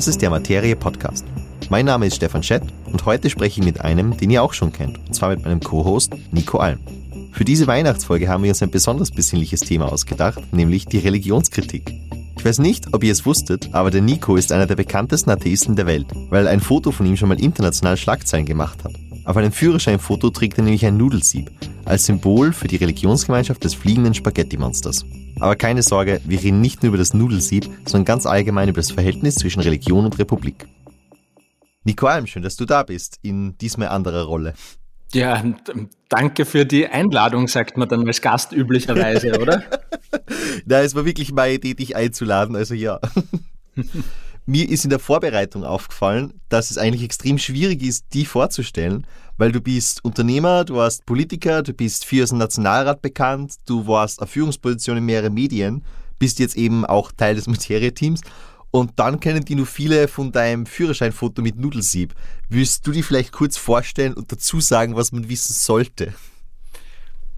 Das ist der Materie Podcast. Mein Name ist Stefan Schett und heute spreche ich mit einem, den ihr auch schon kennt, und zwar mit meinem Co-Host Nico Alm. Für diese Weihnachtsfolge haben wir uns ein besonders besinnliches Thema ausgedacht, nämlich die Religionskritik. Ich weiß nicht, ob ihr es wusstet, aber der Nico ist einer der bekanntesten Atheisten der Welt, weil ein Foto von ihm schon mal international Schlagzeilen gemacht hat. Auf einem Führerscheinfoto trägt er nämlich ein Nudelsieb, als Symbol für die Religionsgemeinschaft des fliegenden Spaghetti-Monsters. Aber keine Sorge, wir reden nicht nur über das Nudelsieb, sondern ganz allgemein über das Verhältnis zwischen Religion und Republik. Nico Alm, schön, dass du da bist, in diesmal anderer Rolle. Ja, danke für die Einladung, sagt man dann als Gast üblicherweise, oder? Na, es war wirklich meine Idee, dich einzuladen, also ja. Mir ist in der Vorbereitung aufgefallen, dass es eigentlich extrem schwierig ist, die vorzustellen, weil du bist Unternehmer, du warst Politiker, du bist für den Nationalrat bekannt, du warst auf Führungsposition in mehreren Medien, bist jetzt eben auch Teil des Materie-Teams und dann kennen die nur viele von deinem Führerscheinfoto mit Nudelsieb. Willst du die vielleicht kurz vorstellen und dazu sagen, was man wissen sollte?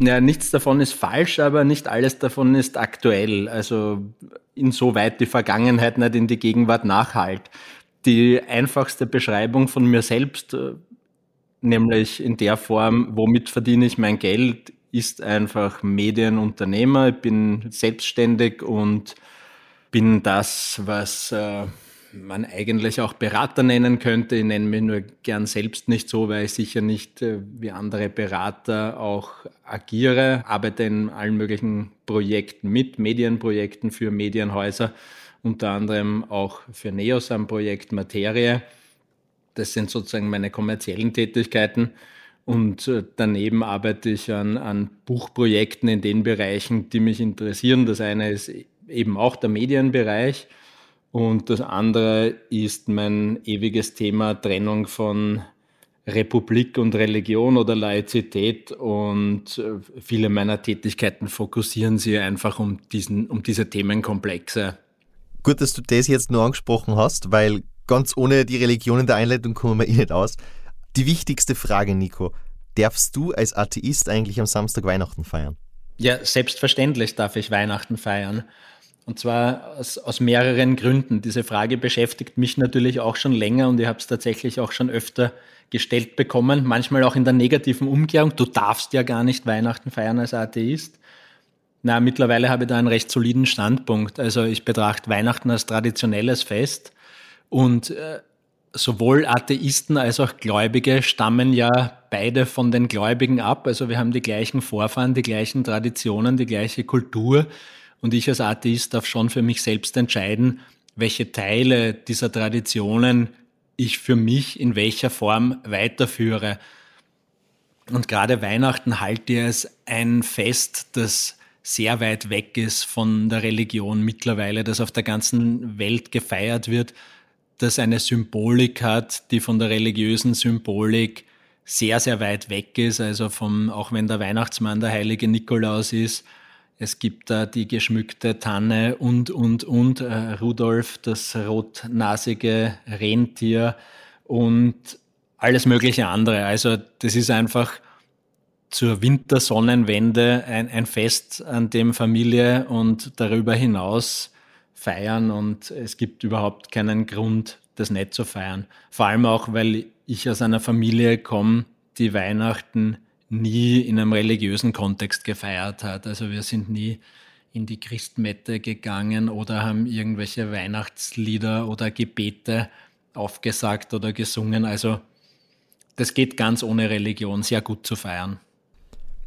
Ja, nichts davon ist falsch, aber nicht alles davon ist aktuell. Also insoweit die Vergangenheit nicht in die Gegenwart nachhalt. Die einfachste Beschreibung von mir selbst, äh, nämlich in der Form, womit verdiene ich mein Geld, ist einfach Medienunternehmer. Ich bin selbstständig und bin das, was äh, man eigentlich auch Berater nennen könnte. Ich nenne mich nur gern selbst nicht so, weil ich sicher nicht äh, wie andere Berater auch agiere, arbeite in allen möglichen Projekten mit, Medienprojekten für Medienhäuser, unter anderem auch für Neos am Projekt Materie. Das sind sozusagen meine kommerziellen Tätigkeiten. Und äh, daneben arbeite ich an, an Buchprojekten in den Bereichen, die mich interessieren. Das eine ist eben auch der Medienbereich. Und das andere ist mein ewiges Thema Trennung von Republik und Religion oder Laizität. Und äh, viele meiner Tätigkeiten fokussieren sich einfach um, diesen, um diese Themenkomplexe. Gut, dass du das jetzt nur angesprochen hast, weil ganz ohne die Religion in der Einleitung kommen wir eh nicht aus. Die wichtigste Frage, Nico. Darfst du als Atheist eigentlich am Samstag Weihnachten feiern? Ja, selbstverständlich darf ich Weihnachten feiern. Und zwar aus, aus mehreren Gründen. Diese Frage beschäftigt mich natürlich auch schon länger und ich habe es tatsächlich auch schon öfter gestellt bekommen, manchmal auch in der negativen Umkehrung. Du darfst ja gar nicht Weihnachten feiern als Atheist. Na, mittlerweile habe ich da einen recht soliden Standpunkt. Also ich betrachte Weihnachten als traditionelles Fest und äh, sowohl Atheisten als auch Gläubige stammen ja beide von den Gläubigen ab. Also wir haben die gleichen Vorfahren, die gleichen Traditionen, die gleiche Kultur. Und ich als Atheist darf schon für mich selbst entscheiden, welche Teile dieser Traditionen ich für mich in welcher Form weiterführe. Und gerade Weihnachten halte ich als ein Fest, das sehr weit weg ist von der Religion mittlerweile, das auf der ganzen Welt gefeiert wird, das eine Symbolik hat, die von der religiösen Symbolik sehr, sehr weit weg ist. Also vom, auch wenn der Weihnachtsmann der heilige Nikolaus ist, es gibt da die geschmückte Tanne und, und, und, äh, Rudolf, das rotnasige Rentier und alles mögliche andere. Also das ist einfach zur Wintersonnenwende ein, ein Fest, an dem Familie und darüber hinaus feiern und es gibt überhaupt keinen Grund, das nicht zu feiern. Vor allem auch, weil ich aus einer Familie komme, die Weihnachten nie in einem religiösen Kontext gefeiert hat. Also wir sind nie in die Christmette gegangen oder haben irgendwelche Weihnachtslieder oder Gebete aufgesagt oder gesungen. Also das geht ganz ohne Religion sehr gut zu feiern.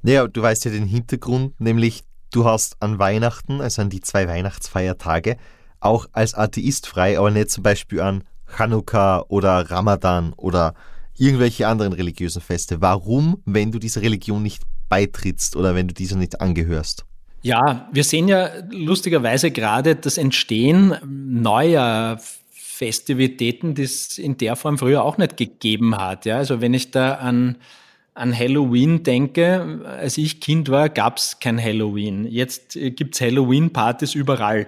Naja, du weißt ja den Hintergrund, nämlich du hast an Weihnachten, also an die zwei Weihnachtsfeiertage, auch als Atheist frei, aber nicht zum Beispiel an Chanukka oder Ramadan oder irgendwelche anderen religiösen Feste. Warum, wenn du dieser Religion nicht beitrittst oder wenn du dieser nicht angehörst? Ja, wir sehen ja lustigerweise gerade das Entstehen neuer Festivitäten, die es in der Form früher auch nicht gegeben hat. Ja, also wenn ich da an, an Halloween denke, als ich Kind war, gab es kein Halloween. Jetzt gibt es Halloween-Partys überall.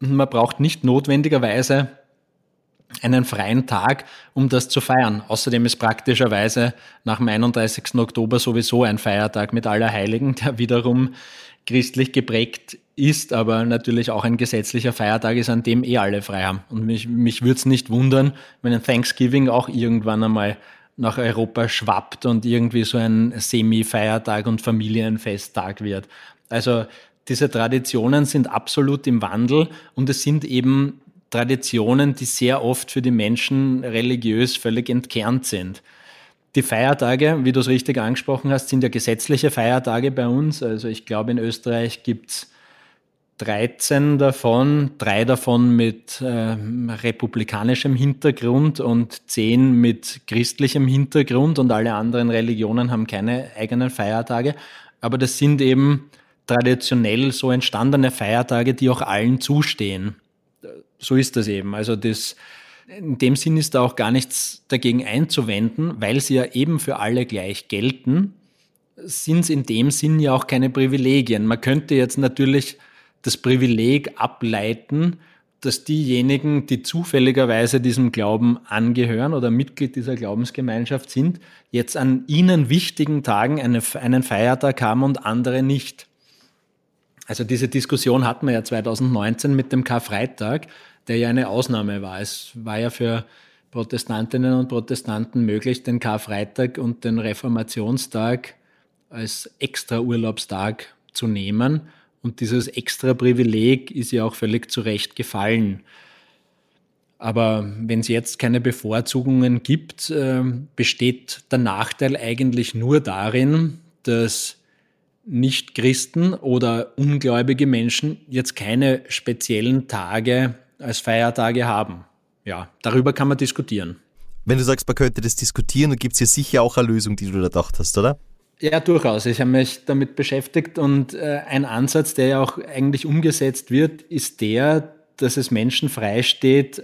Man braucht nicht notwendigerweise einen freien Tag, um das zu feiern. Außerdem ist praktischerweise nach dem 31. Oktober sowieso ein Feiertag mit Allerheiligen, der wiederum christlich geprägt ist, aber natürlich auch ein gesetzlicher Feiertag ist, an dem eh alle frei haben. Und mich, mich würde es nicht wundern, wenn ein Thanksgiving auch irgendwann einmal nach Europa schwappt und irgendwie so ein Semi-Feiertag und Familienfesttag wird. Also diese Traditionen sind absolut im Wandel und es sind eben Traditionen, die sehr oft für die Menschen religiös völlig entkernt sind. Die Feiertage, wie du es richtig angesprochen hast, sind ja gesetzliche Feiertage bei uns. Also ich glaube, in Österreich gibt's 13 davon, drei davon mit äh, republikanischem Hintergrund und zehn mit christlichem Hintergrund und alle anderen Religionen haben keine eigenen Feiertage. Aber das sind eben traditionell so entstandene Feiertage, die auch allen zustehen. So ist das eben. Also das, in dem Sinn ist da auch gar nichts dagegen einzuwenden, weil sie ja eben für alle gleich gelten, sind es in dem Sinn ja auch keine Privilegien. Man könnte jetzt natürlich das Privileg ableiten, dass diejenigen, die zufälligerweise diesem Glauben angehören oder Mitglied dieser Glaubensgemeinschaft sind, jetzt an ihnen wichtigen Tagen eine, einen Feiertag haben und andere nicht. Also diese Diskussion hatten wir ja 2019 mit dem Karfreitag, der ja eine Ausnahme war. Es war ja für Protestantinnen und Protestanten möglich, den Karfreitag und den Reformationstag als extra Urlaubstag zu nehmen. Und dieses extra Privileg ist ja auch völlig zu Recht gefallen. Aber wenn es jetzt keine Bevorzugungen gibt, äh, besteht der Nachteil eigentlich nur darin, dass Nicht-Christen oder ungläubige Menschen jetzt keine speziellen Tage als Feiertage haben. Ja, darüber kann man diskutieren. Wenn du sagst, man könnte das diskutieren, dann gibt es ja sicher auch eine Lösung, die du da gedacht hast, oder? Ja, durchaus. Ich habe mich damit beschäftigt und äh, ein Ansatz, der ja auch eigentlich umgesetzt wird, ist der, dass es Menschen freisteht,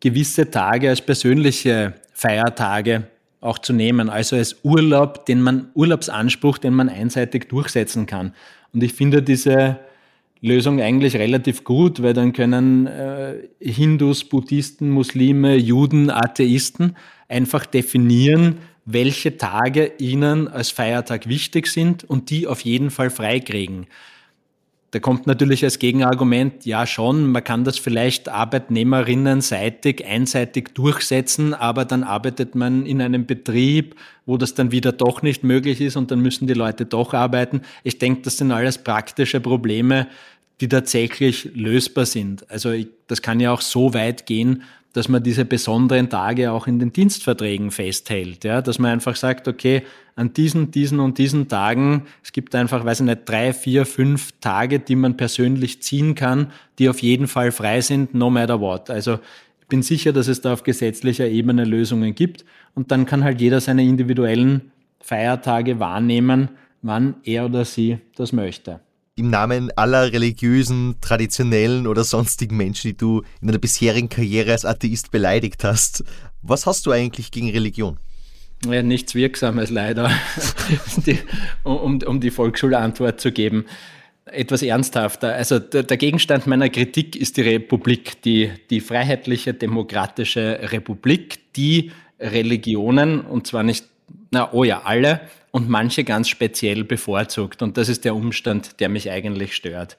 gewisse Tage als persönliche Feiertage auch zu nehmen, also als Urlaub, den man, Urlaubsanspruch, den man einseitig durchsetzen kann. Und ich finde diese Lösung eigentlich relativ gut, weil dann können äh, Hindus, Buddhisten, Muslime, Juden, Atheisten einfach definieren, welche Tage ihnen als Feiertag wichtig sind und die auf jeden Fall freikriegen. Da kommt natürlich als Gegenargument, ja schon, man kann das vielleicht arbeitnehmerinnenseitig einseitig durchsetzen, aber dann arbeitet man in einem Betrieb, wo das dann wieder doch nicht möglich ist und dann müssen die Leute doch arbeiten. Ich denke, das sind alles praktische Probleme, die tatsächlich lösbar sind. Also ich, das kann ja auch so weit gehen, dass man diese besonderen Tage auch in den Dienstverträgen festhält. Ja? Dass man einfach sagt, okay, an diesen, diesen und diesen Tagen, es gibt einfach, weiß ich nicht, drei, vier, fünf Tage, die man persönlich ziehen kann, die auf jeden Fall frei sind, no matter what. Also ich bin sicher, dass es da auf gesetzlicher Ebene Lösungen gibt und dann kann halt jeder seine individuellen Feiertage wahrnehmen, wann er oder sie das möchte im Namen aller religiösen, traditionellen oder sonstigen Menschen, die du in deiner bisherigen Karriere als Atheist beleidigt hast. Was hast du eigentlich gegen Religion? Ja, nichts Wirksames leider, die, um, um die Volksschulantwort zu geben. Etwas ernsthafter. Also der, der, Gegenstand meiner Kritik ist die Republik, die, die freiheitliche demokratische Republik, die Religionen, und zwar nicht, na oh ja, alle, und manche ganz speziell bevorzugt. Und das ist der Umstand, der mich eigentlich stört.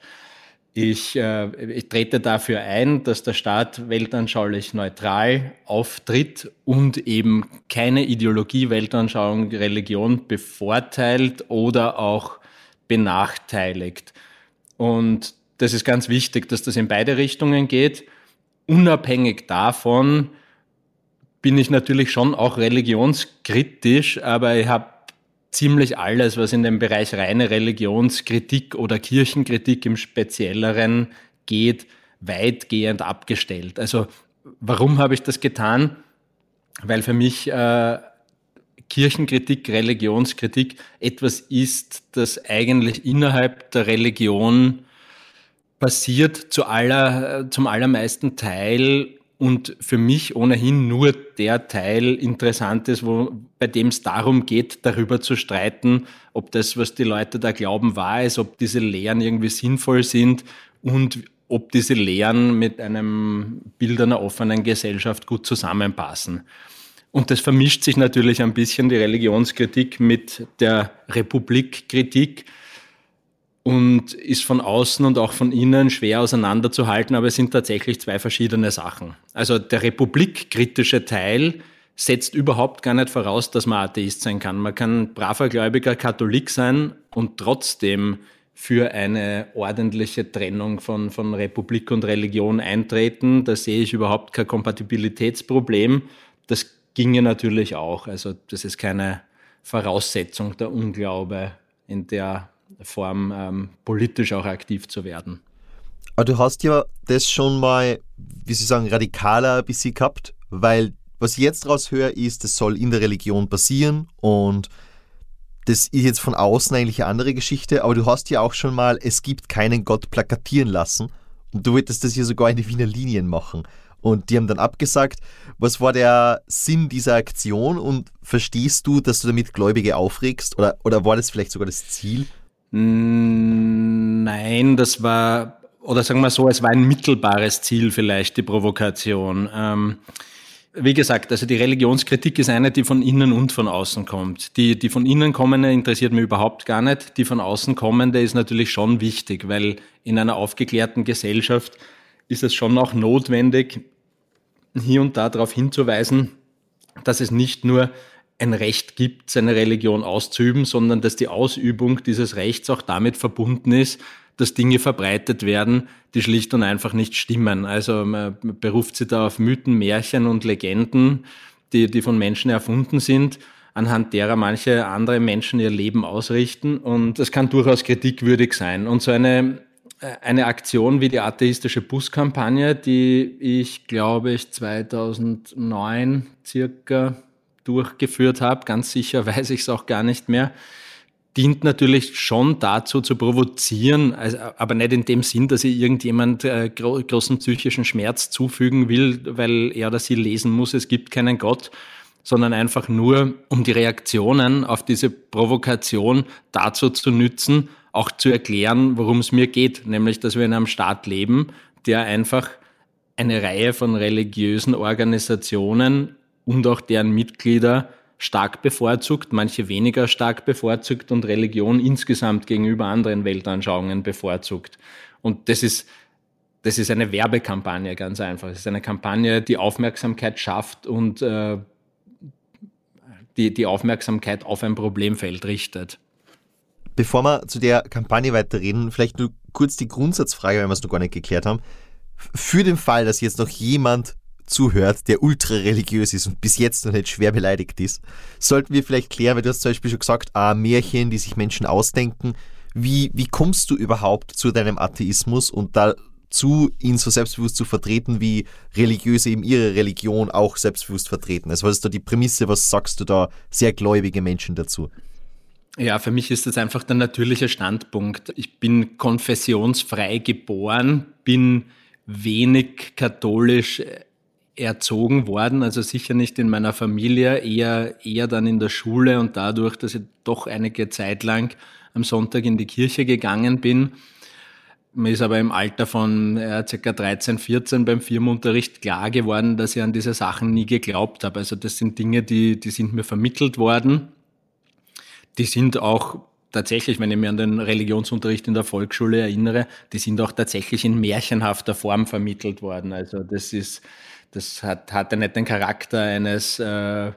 Ich, äh, ich trete dafür ein, dass der Staat weltanschaulich neutral auftritt und eben keine Ideologie, Weltanschauung, Religion bevorteilt oder auch benachteiligt. Und das ist ganz wichtig, dass das in beide Richtungen geht. Unabhängig davon bin ich natürlich schon auch religionskritisch, aber ich habe ziemlich alles, was in den Bereich reine Religionskritik oder Kirchenkritik im Spezielleren geht, weitgehend abgestellt. Also warum habe ich das getan? Weil für mich äh, Kirchenkritik, Religionskritik etwas ist, das eigentlich innerhalb der Religion passiert, zu aller, zum allermeisten Teil und für mich ohnehin nur der Teil interessant ist, wo, bei dem es darum geht, darüber zu streiten, ob das, was die Leute da glauben, wahr ist, ob diese Lehren irgendwie sinnvoll sind und ob diese Lehren mit einem Bild einer offenen Gesellschaft gut zusammenpassen. Und das vermischt sich natürlich ein bisschen die Religionskritik mit der Republikkritik. Und ist von außen und auch von innen schwer auseinanderzuhalten, aber es sind tatsächlich zwei verschiedene Sachen. Also der republikkritische Teil setzt überhaupt gar nicht voraus, dass man Atheist sein kann. Man kann braver gläubiger Katholik sein und trotzdem für eine ordentliche Trennung von, von Republik und Religion eintreten. Da sehe ich überhaupt kein Kompatibilitätsproblem. Das ginge natürlich auch. Also das ist keine Voraussetzung der Unglaube in der Form ähm, politisch auch aktiv zu werden. Aber du hast ja das schon mal, wie Sie sagen, radikaler ein bisschen gehabt, weil was ich jetzt raushöre, ist, das soll in der Religion passieren und das ist jetzt von außen eigentlich eine andere Geschichte, aber du hast ja auch schon mal, es gibt keinen Gott plakatieren lassen und du wolltest das hier sogar in die Wiener Linien machen. Und die haben dann abgesagt. Was war der Sinn dieser Aktion und verstehst du, dass du damit Gläubige aufregst oder, oder war das vielleicht sogar das Ziel? Nein, das war, oder sagen wir so, es war ein mittelbares Ziel vielleicht, die Provokation. Ähm, wie gesagt, also die Religionskritik ist eine, die von innen und von außen kommt. Die, die von innen kommende interessiert mich überhaupt gar nicht. Die von außen kommende ist natürlich schon wichtig, weil in einer aufgeklärten Gesellschaft ist es schon auch notwendig, hier und da darauf hinzuweisen, dass es nicht nur ein Recht gibt, seine Religion auszuüben, sondern dass die Ausübung dieses Rechts auch damit verbunden ist, dass Dinge verbreitet werden, die schlicht und einfach nicht stimmen. Also man beruft sich da auf Mythen, Märchen und Legenden, die, die von Menschen erfunden sind, anhand derer manche andere Menschen ihr Leben ausrichten. Und das kann durchaus kritikwürdig sein. Und so eine, eine Aktion wie die atheistische Buskampagne, die ich, glaube ich, 2009 circa durchgeführt habe, ganz sicher weiß ich es auch gar nicht mehr, dient natürlich schon dazu zu provozieren, also, aber nicht in dem Sinn, dass ich irgendjemand äh, gro großen psychischen Schmerz zufügen will, weil er oder sie lesen muss, es gibt keinen Gott, sondern einfach nur, um die Reaktionen auf diese Provokation dazu zu nützen, auch zu erklären, worum es mir geht, nämlich, dass wir in einem Staat leben, der einfach eine Reihe von religiösen Organisationen und auch deren Mitglieder stark bevorzugt, manche weniger stark bevorzugt und Religion insgesamt gegenüber anderen Weltanschauungen bevorzugt. Und das ist, das ist eine Werbekampagne, ganz einfach. Es ist eine Kampagne, die Aufmerksamkeit schafft und äh, die, die Aufmerksamkeit auf ein Problemfeld richtet. Bevor wir zu der Kampagne weiterreden, vielleicht nur kurz die Grundsatzfrage, weil wir es noch gar nicht geklärt haben. Für den Fall, dass jetzt noch jemand zuhört, der ultra religiös ist und bis jetzt noch nicht schwer beleidigt ist, sollten wir vielleicht klären, weil du hast zum Beispiel schon gesagt, ah, Märchen, die sich Menschen ausdenken. Wie, wie kommst du überhaupt zu deinem Atheismus und dazu, ihn so selbstbewusst zu vertreten, wie Religiöse eben ihre Religion auch selbstbewusst vertreten? Also was ist da die Prämisse, was sagst du da sehr gläubige Menschen dazu? Ja, für mich ist das einfach der natürliche Standpunkt. Ich bin konfessionsfrei geboren, bin wenig katholisch erzogen worden, also sicher nicht in meiner Familie, eher, eher dann in der Schule und dadurch, dass ich doch einige Zeit lang am Sonntag in die Kirche gegangen bin. Mir ist aber im Alter von äh, circa 13, 14 beim Firmenunterricht klar geworden, dass ich an diese Sachen nie geglaubt habe. Also das sind Dinge, die, die sind mir vermittelt worden. Die sind auch tatsächlich, wenn ich mir an den Religionsunterricht in der Volksschule erinnere, die sind auch tatsächlich in märchenhafter Form vermittelt worden. Also das ist, das hat, hatte nicht den Charakter eines äh,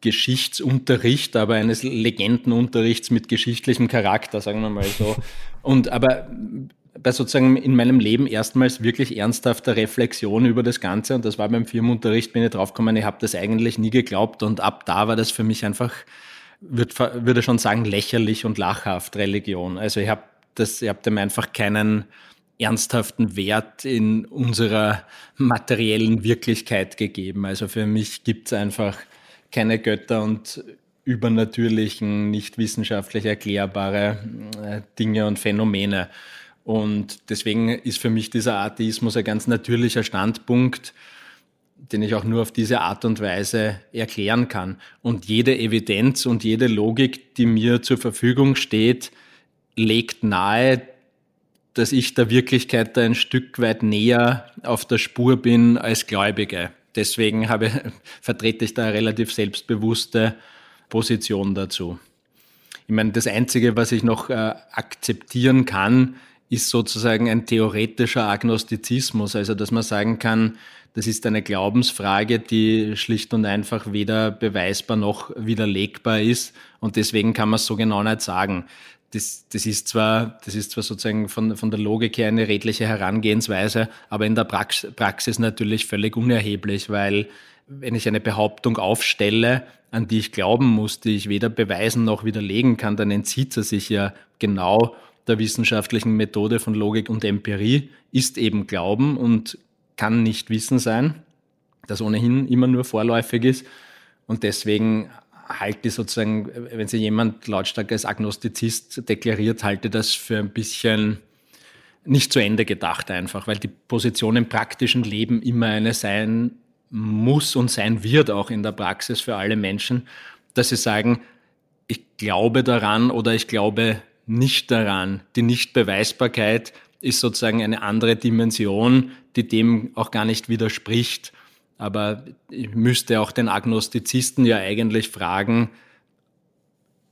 Geschichtsunterrichts, aber eines Legendenunterrichts mit geschichtlichem Charakter, sagen wir mal so. Und aber bei sozusagen in meinem Leben erstmals wirklich ernsthafter Reflexion über das Ganze und das war beim Firmenunterricht, bin ich draufgekommen, ich habe das eigentlich nie geglaubt und ab da war das für mich einfach, würde würd schon sagen, lächerlich und lachhaft Religion. Also ich habe das, ich habe dem einfach keinen, ernsthaften Wert in unserer materiellen Wirklichkeit gegeben. Also für mich gibt es einfach keine Götter und übernatürlichen, nicht wissenschaftlich erklärbare äh, Dinge und Phänomene. Und deswegen ist für mich dieser Atheismus ein ganz natürlicher Standpunkt, den ich auch nur auf diese Art und Weise erklären kann. Und jede Evidenz und jede Logik, die mir zur Verfügung steht, legt nahe, dass ich der Wirklichkeit da ein Stück weit näher auf der Spur bin als Gläubige. Deswegen habe, vertrete ich da eine relativ selbstbewusste Position dazu. Ich meine, das Einzige, was ich noch äh, akzeptieren kann, ist sozusagen ein theoretischer Agnostizismus, also dass man sagen kann, das ist eine Glaubensfrage, die schlicht und einfach weder beweisbar noch widerlegbar ist und deswegen kann man es so genau nicht sagen. Das, das, ist zwar, das ist zwar sozusagen von, von der Logik her eine redliche Herangehensweise, aber in der Prax Praxis natürlich völlig unerheblich, weil wenn ich eine Behauptung aufstelle, an die ich glauben muss, die ich weder beweisen noch widerlegen kann, dann entzieht sie sich ja genau der wissenschaftlichen Methode von Logik und Empirie, ist eben Glauben und kann nicht Wissen sein, das ohnehin immer nur vorläufig ist. Und deswegen halte sozusagen, wenn sich jemand lautstark als Agnostizist deklariert, halte das für ein bisschen nicht zu Ende gedacht einfach, weil die Position im praktischen Leben immer eine sein muss und sein wird auch in der Praxis für alle Menschen, dass sie sagen, ich glaube daran oder ich glaube nicht daran. Die Nichtbeweisbarkeit ist sozusagen eine andere Dimension, die dem auch gar nicht widerspricht. Aber ich müsste auch den Agnostizisten ja eigentlich fragen,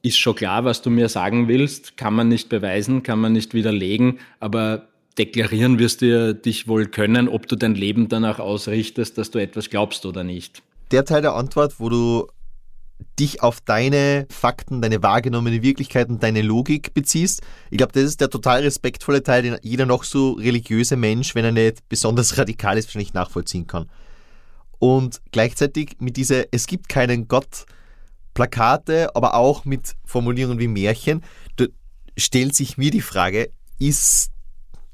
ist schon klar, was du mir sagen willst, kann man nicht beweisen, kann man nicht widerlegen, aber deklarieren wirst du dich wohl können, ob du dein Leben danach ausrichtest, dass du etwas glaubst oder nicht. Der Teil der Antwort, wo du dich auf deine Fakten, deine wahrgenommene Wirklichkeit und deine Logik beziehst. Ich glaube, das ist der total respektvolle Teil, den jeder noch so religiöse Mensch, wenn er nicht besonders radikal ist, wahrscheinlich nachvollziehen kann. Und gleichzeitig mit dieser Es gibt keinen Gott Plakate, aber auch mit Formulierungen wie Märchen, da stellt sich mir die Frage, ist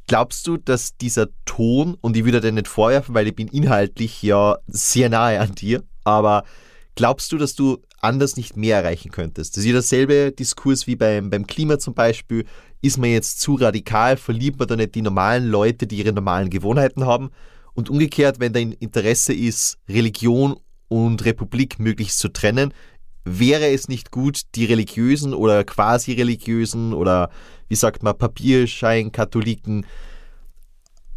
Glaubst du, dass dieser Ton, und ich würde dir nicht vorwerfen, weil ich bin inhaltlich ja sehr nahe an dir, aber glaubst du, dass du anders nicht mehr erreichen könntest? Das ist ja dasselbe Diskurs wie beim, beim Klima zum Beispiel. Ist man jetzt zu radikal, verliebt man da nicht die normalen Leute, die ihre normalen Gewohnheiten haben? Und umgekehrt, wenn dein Interesse ist, Religion und Republik möglichst zu trennen, wäre es nicht gut, die religiösen oder quasi religiösen oder wie sagt man, Papierschein-Katholiken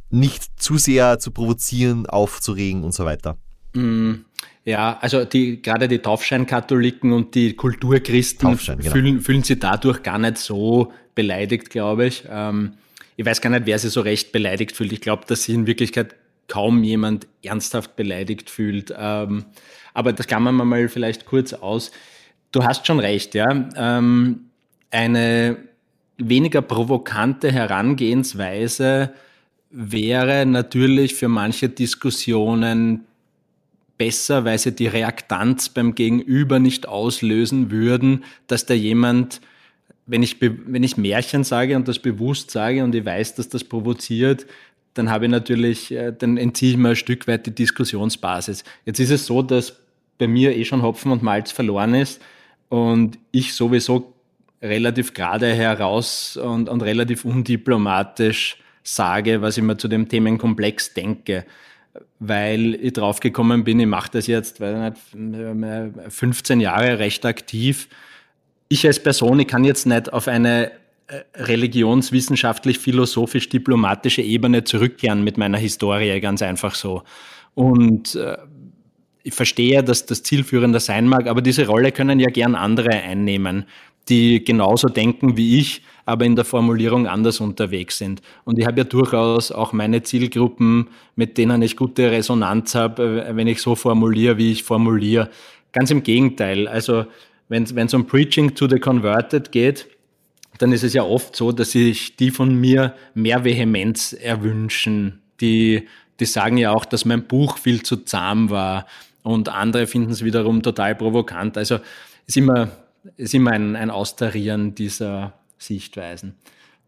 nicht zu sehr zu provozieren, aufzuregen und so weiter. Mm, ja, also die, gerade die Taufschein-Katholiken und die Kulturchristen Taufschein, genau. fühlen, fühlen sie dadurch gar nicht so beleidigt, glaube ich. Ähm, ich weiß gar nicht, wer sich so recht beleidigt fühlt. Ich glaube, dass sich in Wirklichkeit kaum jemand ernsthaft beleidigt fühlt. Ähm, aber das klammern wir mal vielleicht kurz aus. Du hast schon recht, ja. Ähm, eine weniger provokante Herangehensweise wäre natürlich für manche Diskussionen besser, weil sie die Reaktanz beim Gegenüber nicht auslösen würden, dass da jemand, wenn ich, wenn ich Märchen sage und das bewusst sage und ich weiß, dass das provoziert, dann habe ich natürlich, äh, dann entziehe ich mir ein Stück weit die Diskussionsbasis. Jetzt ist es so, dass bei mir eh schon Hopfen und Malz verloren ist und ich sowieso relativ gerade heraus und, und relativ undiplomatisch sage, was ich mir zu dem Themenkomplex denke. Weil ich draufgekommen bin, ich mache das jetzt weil nicht, 15 Jahre recht aktiv. Ich als Person, ich kann jetzt nicht auf eine äh, religionswissenschaftlich, philosophisch, diplomatische Ebene zurückkehren mit meiner Historie, ganz einfach so. Und äh, ich verstehe, dass das zielführender sein mag, aber diese Rolle können ja gern andere einnehmen die genauso denken wie ich, aber in der Formulierung anders unterwegs sind. Und ich habe ja durchaus auch meine Zielgruppen, mit denen ich gute Resonanz habe, äh, wenn ich so formuliere, wie ich formuliere. Ganz im Gegenteil. Also wenn es um Preaching to the Converted geht, dann ist es ja oft so, dass sich die von mir mehr Vehemenz erwünschen. Die, die sagen ja auch, dass mein Buch viel zu zahm war und andere finden es wiederum total provokant. Also ist immer ist immer ein, ein Austarieren dieser Sichtweisen.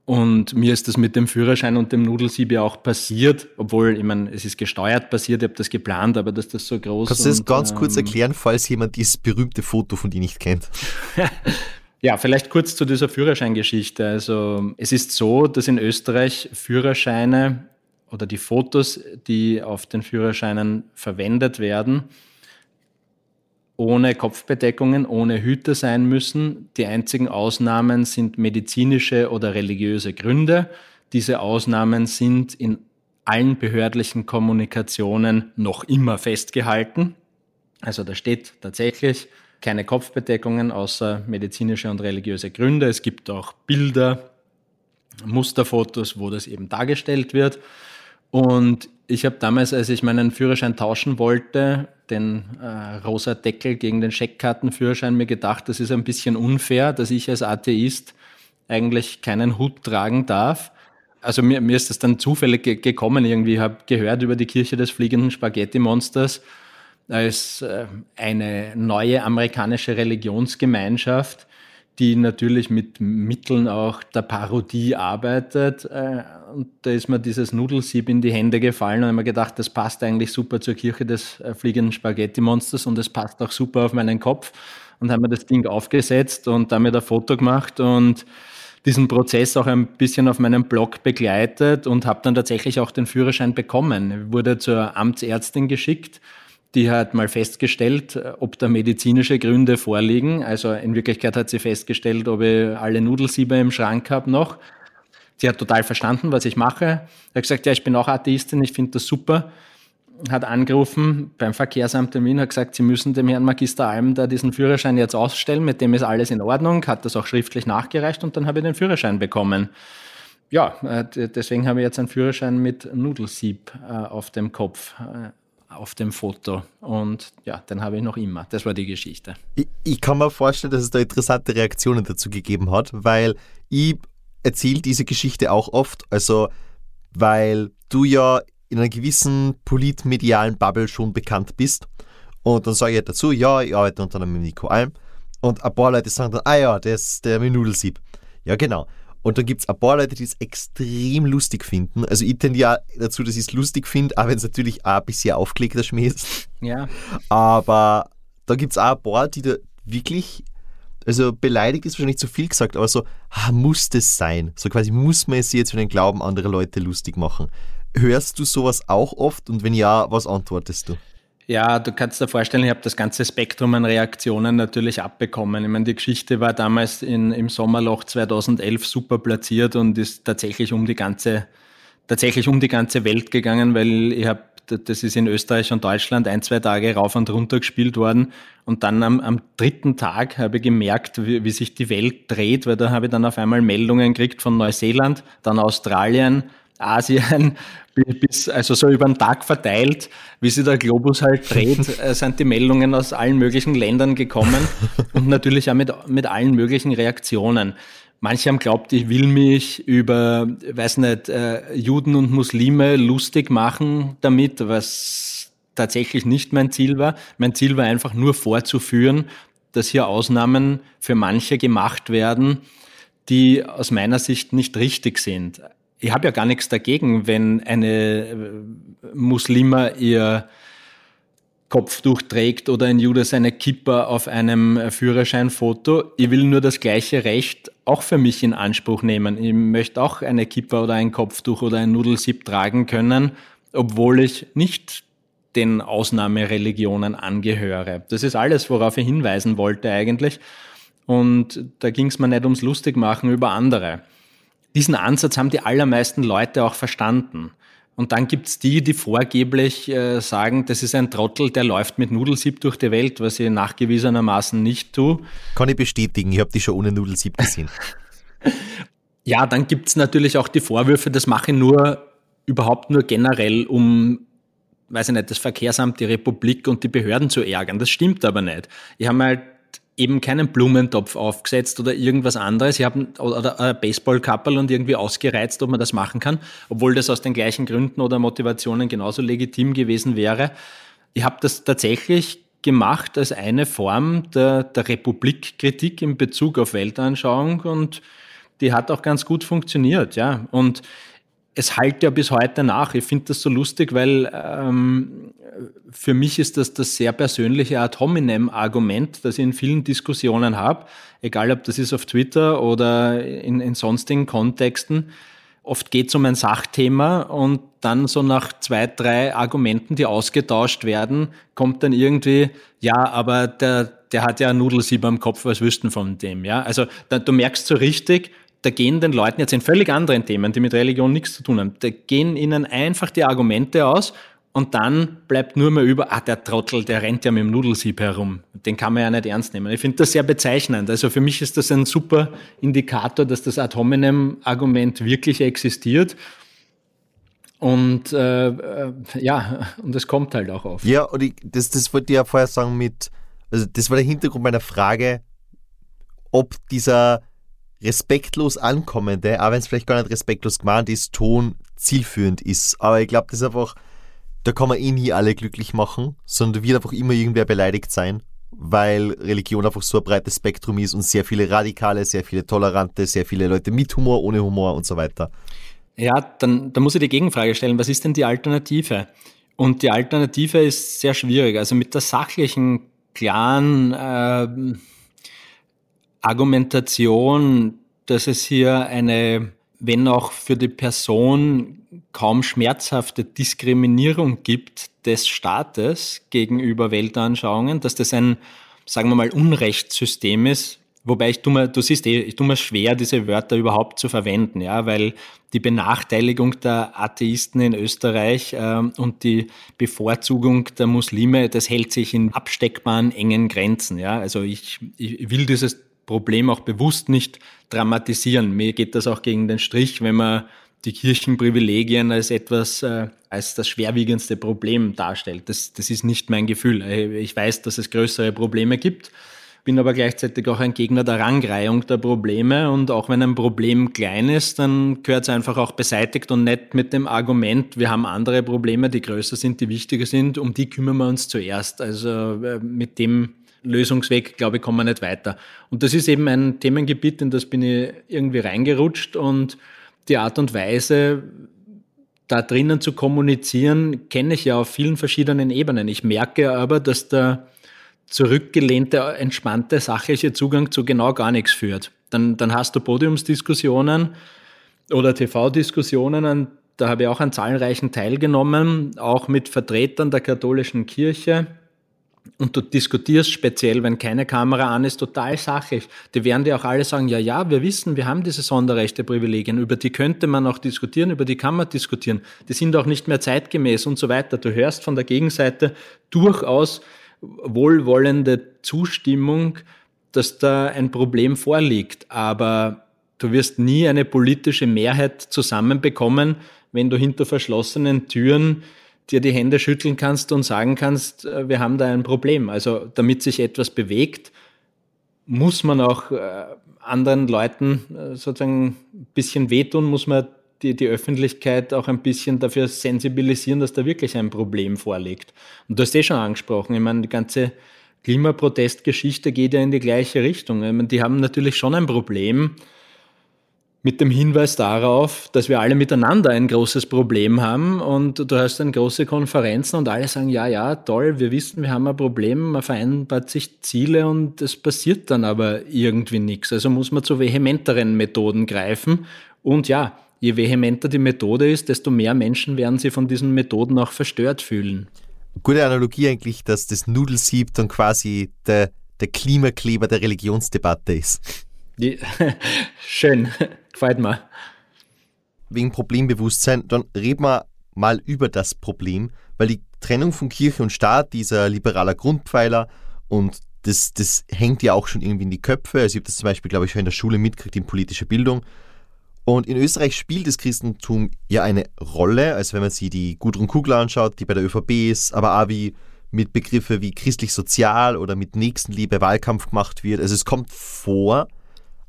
Und mir ist das mit dem Führerschein und dem Nudelsieb ja auch passiert, obwohl, ich meine, es ist gesteuert passiert, ich habe das geplant, aber dass das so groß ist. Kannst du das ganz ähm, kurz erklären, falls jemand dieses berühmte Foto von dir nicht kennt? ja, vielleicht kurz zu dieser Führerscheingeschichte. Also es ist so, dass in Österreich Führerscheine oder die Fotos, die auf den Führerscheinen verwendet werden, ohne Kopfbedeckungen, ohne Hüte sein müssen. Die einzigen Ausnahmen sind medizinische oder religiöse Gründe. Diese Ausnahmen sind in allen behördlichen Kommunikationen noch immer festgehalten. Also da steht tatsächlich keine Kopfbedeckungen außer medizinische und religiöse Gründe. Es gibt auch Bilder, Musterfotos, wo das eben dargestellt wird. Und ich habe damals, als ich meinen Führerschein tauschen wollte, den äh, rosa Deckel gegen den Scheckkartenführerschein, mir gedacht, das ist ein bisschen unfair, dass ich als Atheist eigentlich keinen Hut tragen darf. Also mir, mir ist das dann zufällig ge gekommen irgendwie. Ich habe gehört über die Kirche des fliegenden Spaghetti-Monsters als äh, eine neue amerikanische Religionsgemeinschaft, die natürlich mit Mitteln auch der Parodie arbeitet. Äh, und da ist mir dieses Nudelsieb in die Hände gefallen und habe mir gedacht, das passt eigentlich super zur Kirche des äh, fliegenden Spaghetti-Monsters und es passt auch super auf meinen Kopf. Und habe mir das Ding aufgesetzt und damit ein Foto gemacht und diesen Prozess auch ein bisschen auf meinem Blog begleitet und habe dann tatsächlich auch den Führerschein bekommen. Ich wurde zur Amtsärztin geschickt die hat mal festgestellt, ob da medizinische Gründe vorliegen. Also in Wirklichkeit hat sie festgestellt, ob ich alle Nudelsieber im Schrank habe noch. Sie hat total verstanden, was ich mache. Sie hat gesagt, ja, ich bin auch Atheistin, ich finde das super. Hat angerufen beim Verkehrsamt in Wien, hat gesagt, Sie müssen dem Herrn Magister Alm da diesen Führerschein jetzt ausstellen, mit dem ist alles in Ordnung, hat das auch schriftlich nachgereicht und dann habe ich den Führerschein bekommen. Ja, äh, deswegen habe ich jetzt einen Führerschein mit Nudelsieb äh, auf dem Kopf äh, auf dem Foto. Und ja, den habe ich noch immer. Das war die Geschichte. Ich, ich, kann mir vorstellen, dass es da interessante Reaktionen dazu gegeben hat, weil ich erzähle diese Geschichte auch oft. Also, weil du ja in einer gewissen politmedialen Bubble schon bekannt bist. Und dann sage ich dazu, ja, ich arbeite unter einem Nico Alm. Und ein paar Leute sagen dann, ah ja, der ist der mit Nudelsieb. Ja, genau. Und dann gibt es ein paar Leute, die es extrem lustig finden. Also ich tendiere ja dazu, dass ich es lustig finde, auch wenn es natürlich auch ein bisschen aufgelegter Schmäh ist. Ja. Aber da gibt es auch ein paar, die da wirklich, also beleidigt ist wahrscheinlich zu viel gesagt, aber so, ah, muss das sein? So quasi, muss man es jetzt für den Glauben anderer Leute lustig machen? Hörst du sowas auch oft und wenn ja, was antwortest du? Ja, du kannst dir vorstellen, ich habe das ganze Spektrum an Reaktionen natürlich abbekommen. Ich meine, die Geschichte war damals in, im Sommerloch 2011 super platziert und ist tatsächlich um die ganze, tatsächlich um die ganze Welt gegangen, weil ich habe das ist in Österreich und Deutschland ein, zwei Tage rauf und runter gespielt worden. Und dann am, am dritten Tag habe ich gemerkt, wie, wie, sich die Welt dreht, weil da habe ich dann auf einmal Meldungen gekriegt von Neuseeland, dann Australien, Asien bis, also so über den Tag verteilt, wie sich der Globus halt dreht, äh, sind die Meldungen aus allen möglichen Ländern gekommen und natürlich auch mit, mit allen möglichen Reaktionen. Manche haben glaubt, ich will mich über, weiß nicht, äh, Juden und Muslime lustig machen damit, was tatsächlich nicht mein Ziel war. Mein Ziel war einfach nur vorzuführen, dass hier Ausnahmen für manche gemacht werden, die aus meiner Sicht nicht richtig sind ich habe ja gar nichts dagegen, wenn eine äh, Muslima ihr Kopftuch trägt oder ein Jude seine Kippa auf einem äh, Führerscheinfoto. Ich will nur das gleiche Recht auch für mich in Anspruch nehmen. Ich möchte auch eine Kippa oder ein Kopftuch oder ein Nudelsieb tragen können, obwohl ich nicht den Ausnahmereligionen angehöre. Das ist alles, worauf ich hinweisen wollte eigentlich. Und da ging es mir nicht ums Lustigmachen über andere diesen Ansatz haben die allermeisten Leute auch verstanden. Und dann gibt's die, die vorgeblich äh, sagen, das ist ein Trottel, der läuft mit Nudelsieb durch die Welt, was ich nachgewiesenermaßen nicht tue. Kann ich bestätigen, ich habe die schon ohne Nudelsieb gesehen. ja, dann gibt's natürlich auch die Vorwürfe, das mache ich nur überhaupt nur generell, um weiß ich nicht, das Verkehrsamt, die Republik und die Behörden zu ärgern. Das stimmt aber nicht. Ich habe halt eben keinen Blumentopf aufgesetzt oder irgendwas anderes. Ich habe oder ein Baseballkappel und irgendwie ausgereizt, ob man das machen kann, obwohl das aus den gleichen Gründen oder Motivationen genauso legitim gewesen wäre. Ich habe das tatsächlich gemacht als eine Form der, der Republikkritik in Bezug auf Weltanschauung und die hat auch ganz gut funktioniert, ja. Und es halt ja bis heute nach. Ich finde das so lustig, weil ähm, für mich ist das das sehr persönliche Ad hominem-Argument, das ich in vielen Diskussionen habe, egal ob das ist auf Twitter oder in, in sonstigen Kontexten. Oft geht es um ein Sachthema und dann so nach zwei, drei Argumenten, die ausgetauscht werden, kommt dann irgendwie, ja, aber der, der hat ja ein Nudelsieb am Kopf, was wüssten von dem, ja. Also da, du merkst so richtig, da gehen den Leuten jetzt in völlig anderen Themen, die mit Religion nichts zu tun haben, da gehen ihnen einfach die Argumente aus und dann bleibt nur mehr über, ah, der Trottel, der rennt ja mit dem Nudelsieb herum. Den kann man ja nicht ernst nehmen. Ich finde das sehr bezeichnend. Also für mich ist das ein super Indikator, dass das Ad hominem-Argument wirklich existiert. Und äh, äh, ja, und das kommt halt auch auf. Ja, und ich, das, das wollte ich ja vorher sagen mit, also das war der Hintergrund meiner Frage, ob dieser respektlos ankommende, auch wenn es vielleicht gar nicht respektlos gemeint ist, Ton zielführend ist. Aber ich glaube, das ist einfach da kann man eh nie alle glücklich machen, sondern wird einfach immer irgendwer beleidigt sein, weil Religion einfach so ein breites Spektrum ist und sehr viele Radikale, sehr viele Tolerante, sehr viele Leute mit Humor, ohne Humor und so weiter. Ja, dann, dann muss ich die Gegenfrage stellen, was ist denn die Alternative? Und die Alternative ist sehr schwierig. Also mit der sachlichen, klaren äh, Argumentation, dass es hier eine, wenn auch für die Person kaum schmerzhafte Diskriminierung gibt des Staates gegenüber Weltanschauungen, dass das ein, sagen wir mal, Unrechtssystem ist. Wobei ich tue mir, du siehst eh, ich tue mir schwer, diese Wörter überhaupt zu verwenden, ja, weil die Benachteiligung der Atheisten in Österreich äh, und die Bevorzugung der Muslime, das hält sich in absteckbaren, engen Grenzen, ja. Also ich, ich will dieses Problem auch bewusst nicht dramatisieren. Mir geht das auch gegen den Strich, wenn man die Kirchenprivilegien als etwas, äh, als das schwerwiegendste Problem darstellt. Das, das ist nicht mein Gefühl. Ich weiß, dass es größere Probleme gibt, bin aber gleichzeitig auch ein Gegner der Rangreihung der Probleme und auch wenn ein Problem klein ist, dann gehört es einfach auch beseitigt und nicht mit dem Argument, wir haben andere Probleme, die größer sind, die wichtiger sind, um die kümmern wir uns zuerst. Also äh, mit dem Lösungsweg, glaube ich, kommen wir nicht weiter. Und das ist eben ein Themengebiet, in das bin ich irgendwie reingerutscht und die Art und Weise, da drinnen zu kommunizieren, kenne ich ja auf vielen verschiedenen Ebenen. Ich merke aber, dass der zurückgelehnte, entspannte, sachliche Zugang zu genau gar nichts führt. Dann, dann hast du Podiumsdiskussionen oder TV-Diskussionen, da habe ich auch an zahlreichen teilgenommen, auch mit Vertretern der katholischen Kirche, und du diskutierst speziell, wenn keine Kamera an ist, total sachlich. Die werden dir auch alle sagen, ja, ja, wir wissen, wir haben diese Sonderrechte, Privilegien, über die könnte man auch diskutieren, über die kann man diskutieren. Die sind auch nicht mehr zeitgemäß und so weiter. Du hörst von der Gegenseite durchaus wohlwollende Zustimmung, dass da ein Problem vorliegt. Aber du wirst nie eine politische Mehrheit zusammenbekommen, wenn du hinter verschlossenen Türen dir die Hände schütteln kannst und sagen kannst, äh, wir haben da ein Problem. Also damit sich etwas bewegt, muss man auch äh, anderen Leuten äh, sozusagen ein bisschen wehtun, muss man die, die Öffentlichkeit auch ein bisschen dafür sensibilisieren, dass da wirklich ein Problem vorliegt. Und du hast eh schon angesprochen, ich meine, die ganze Klimaprotestgeschichte geht ja in die gleiche Richtung. Ich meine, die haben natürlich schon ein Problem, mit dem Hinweis darauf, dass wir alle miteinander ein großes Problem haben und du hast dann große Konferenzen und alle sagen, ja, ja, toll, wir wissen, wir haben ein Problem, man vereinbart sich Ziele und es passiert dann aber irgendwie nichts. Also muss man zu vehementeren Methoden greifen und ja, je vehementer die Methode ist, desto mehr Menschen werden sie von diesen Methoden auch verstört fühlen. Gute Analogie eigentlich, dass das Nudelsieb dann quasi der, der Klimakleber der Religionsdebatte ist. Schön, gefällt mir. Wegen Problembewusstsein, dann reden wir mal über das Problem, weil die Trennung von Kirche und Staat, dieser liberaler Grundpfeiler und das, das hängt ja auch schon irgendwie in die Köpfe. Also ich habe das zum Beispiel, glaube ich, schon in der Schule mitgekriegt in politischer Bildung. Und in Österreich spielt das Christentum ja eine Rolle. Also wenn man sich die Gudrun Kugler anschaut, die bei der ÖVP ist, aber auch wie mit Begriffe wie christlich-sozial oder mit Nächstenliebe Wahlkampf gemacht wird. Also es kommt vor,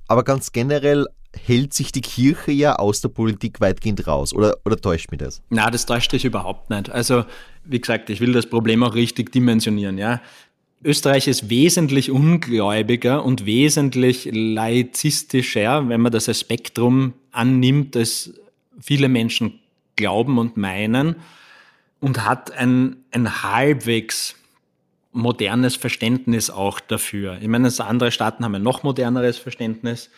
aber ganz generell hält sich die Kirche ja aus der Politik weitgehend raus. Oder, oder täuscht mich das? Na, das täuscht dich überhaupt nicht. Also, wie gesagt, ich will das Problem auch richtig dimensionieren. Ja? Österreich ist wesentlich ungläubiger und wesentlich laizistischer, wenn man das als Spektrum annimmt, als viele Menschen glauben und meinen und hat ein, ein halbwegs modernes Verständnis auch dafür. Ich meine, andere Staaten haben ein noch moderneres Verständnis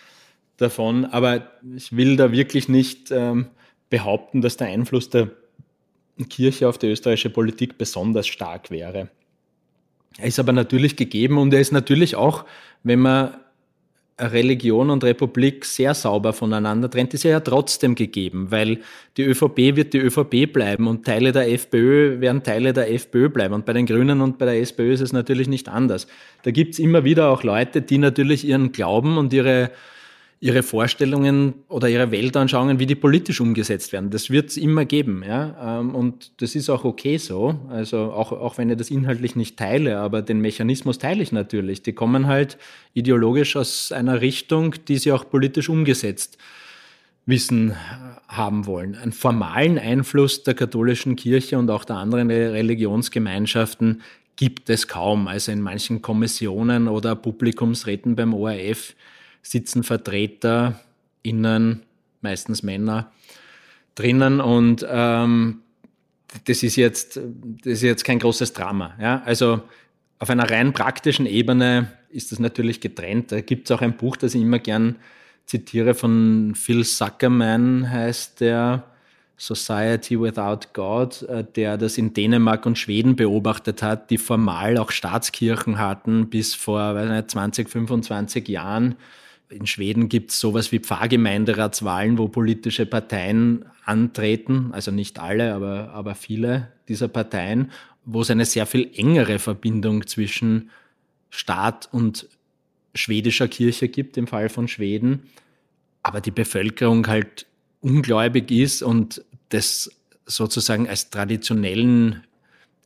davon, aber ich will da wirklich nicht ähm, behaupten, dass der Einfluss der Kirche auf die österreichische Politik besonders stark wäre. Er ist aber natürlich gegeben und er ist natürlich auch, wenn man Religion und Republik sehr sauber voneinander trennt, ist ja, ja trotzdem gegeben, weil die ÖVP wird die ÖVP bleiben und Teile der FPÖ werden Teile der FPÖ bleiben. Und bei den Grünen und bei der SPÖ ist es natürlich nicht anders. Da gibt es immer wieder auch Leute, die natürlich ihren Glauben und ihre ihre Vorstellungen oder ihre Weltanschauungen, wie die politisch umgesetzt werden. Das wird es immer geben, ja. Ähm, und das ist auch okay so. Also auch, auch wenn ich das inhaltlich nicht teile, aber den Mechanismus teile ich natürlich. Die kommen halt ideologisch aus einer Richtung, die sie auch politisch umgesetzt wissen haben wollen. Einen formalen Einfluss der katholischen Kirche und auch der anderen Religionsgemeinschaften gibt es kaum. Also in manchen Kommissionen oder Publikumsräten beim ORF sitzen Vertreter innen, meistens Männer, drinnen und ähm, das ist jetzt, das ist jetzt kein großes Drama. Ja? Also auf einer rein praktischen Ebene ist das natürlich getrennt. Da gibt es auch ein Buch, das ich immer gern zitiere von Phil Zuckerman, heißt der Society Without God, äh, der das in Dänemark und Schweden beobachtet hat, die formal auch Staatskirchen hatten bis vor weiß nicht, 20, 25 Jahren in Schweden gibt es sowas wie Pfarrgemeinderatswahlen, wo politische Parteien antreten, also nicht alle, aber, aber viele dieser Parteien, wo es eine sehr viel engere Verbindung zwischen Staat und schwedischer Kirche gibt, im Fall von Schweden, aber die Bevölkerung halt ungläubig ist und das sozusagen als traditionellen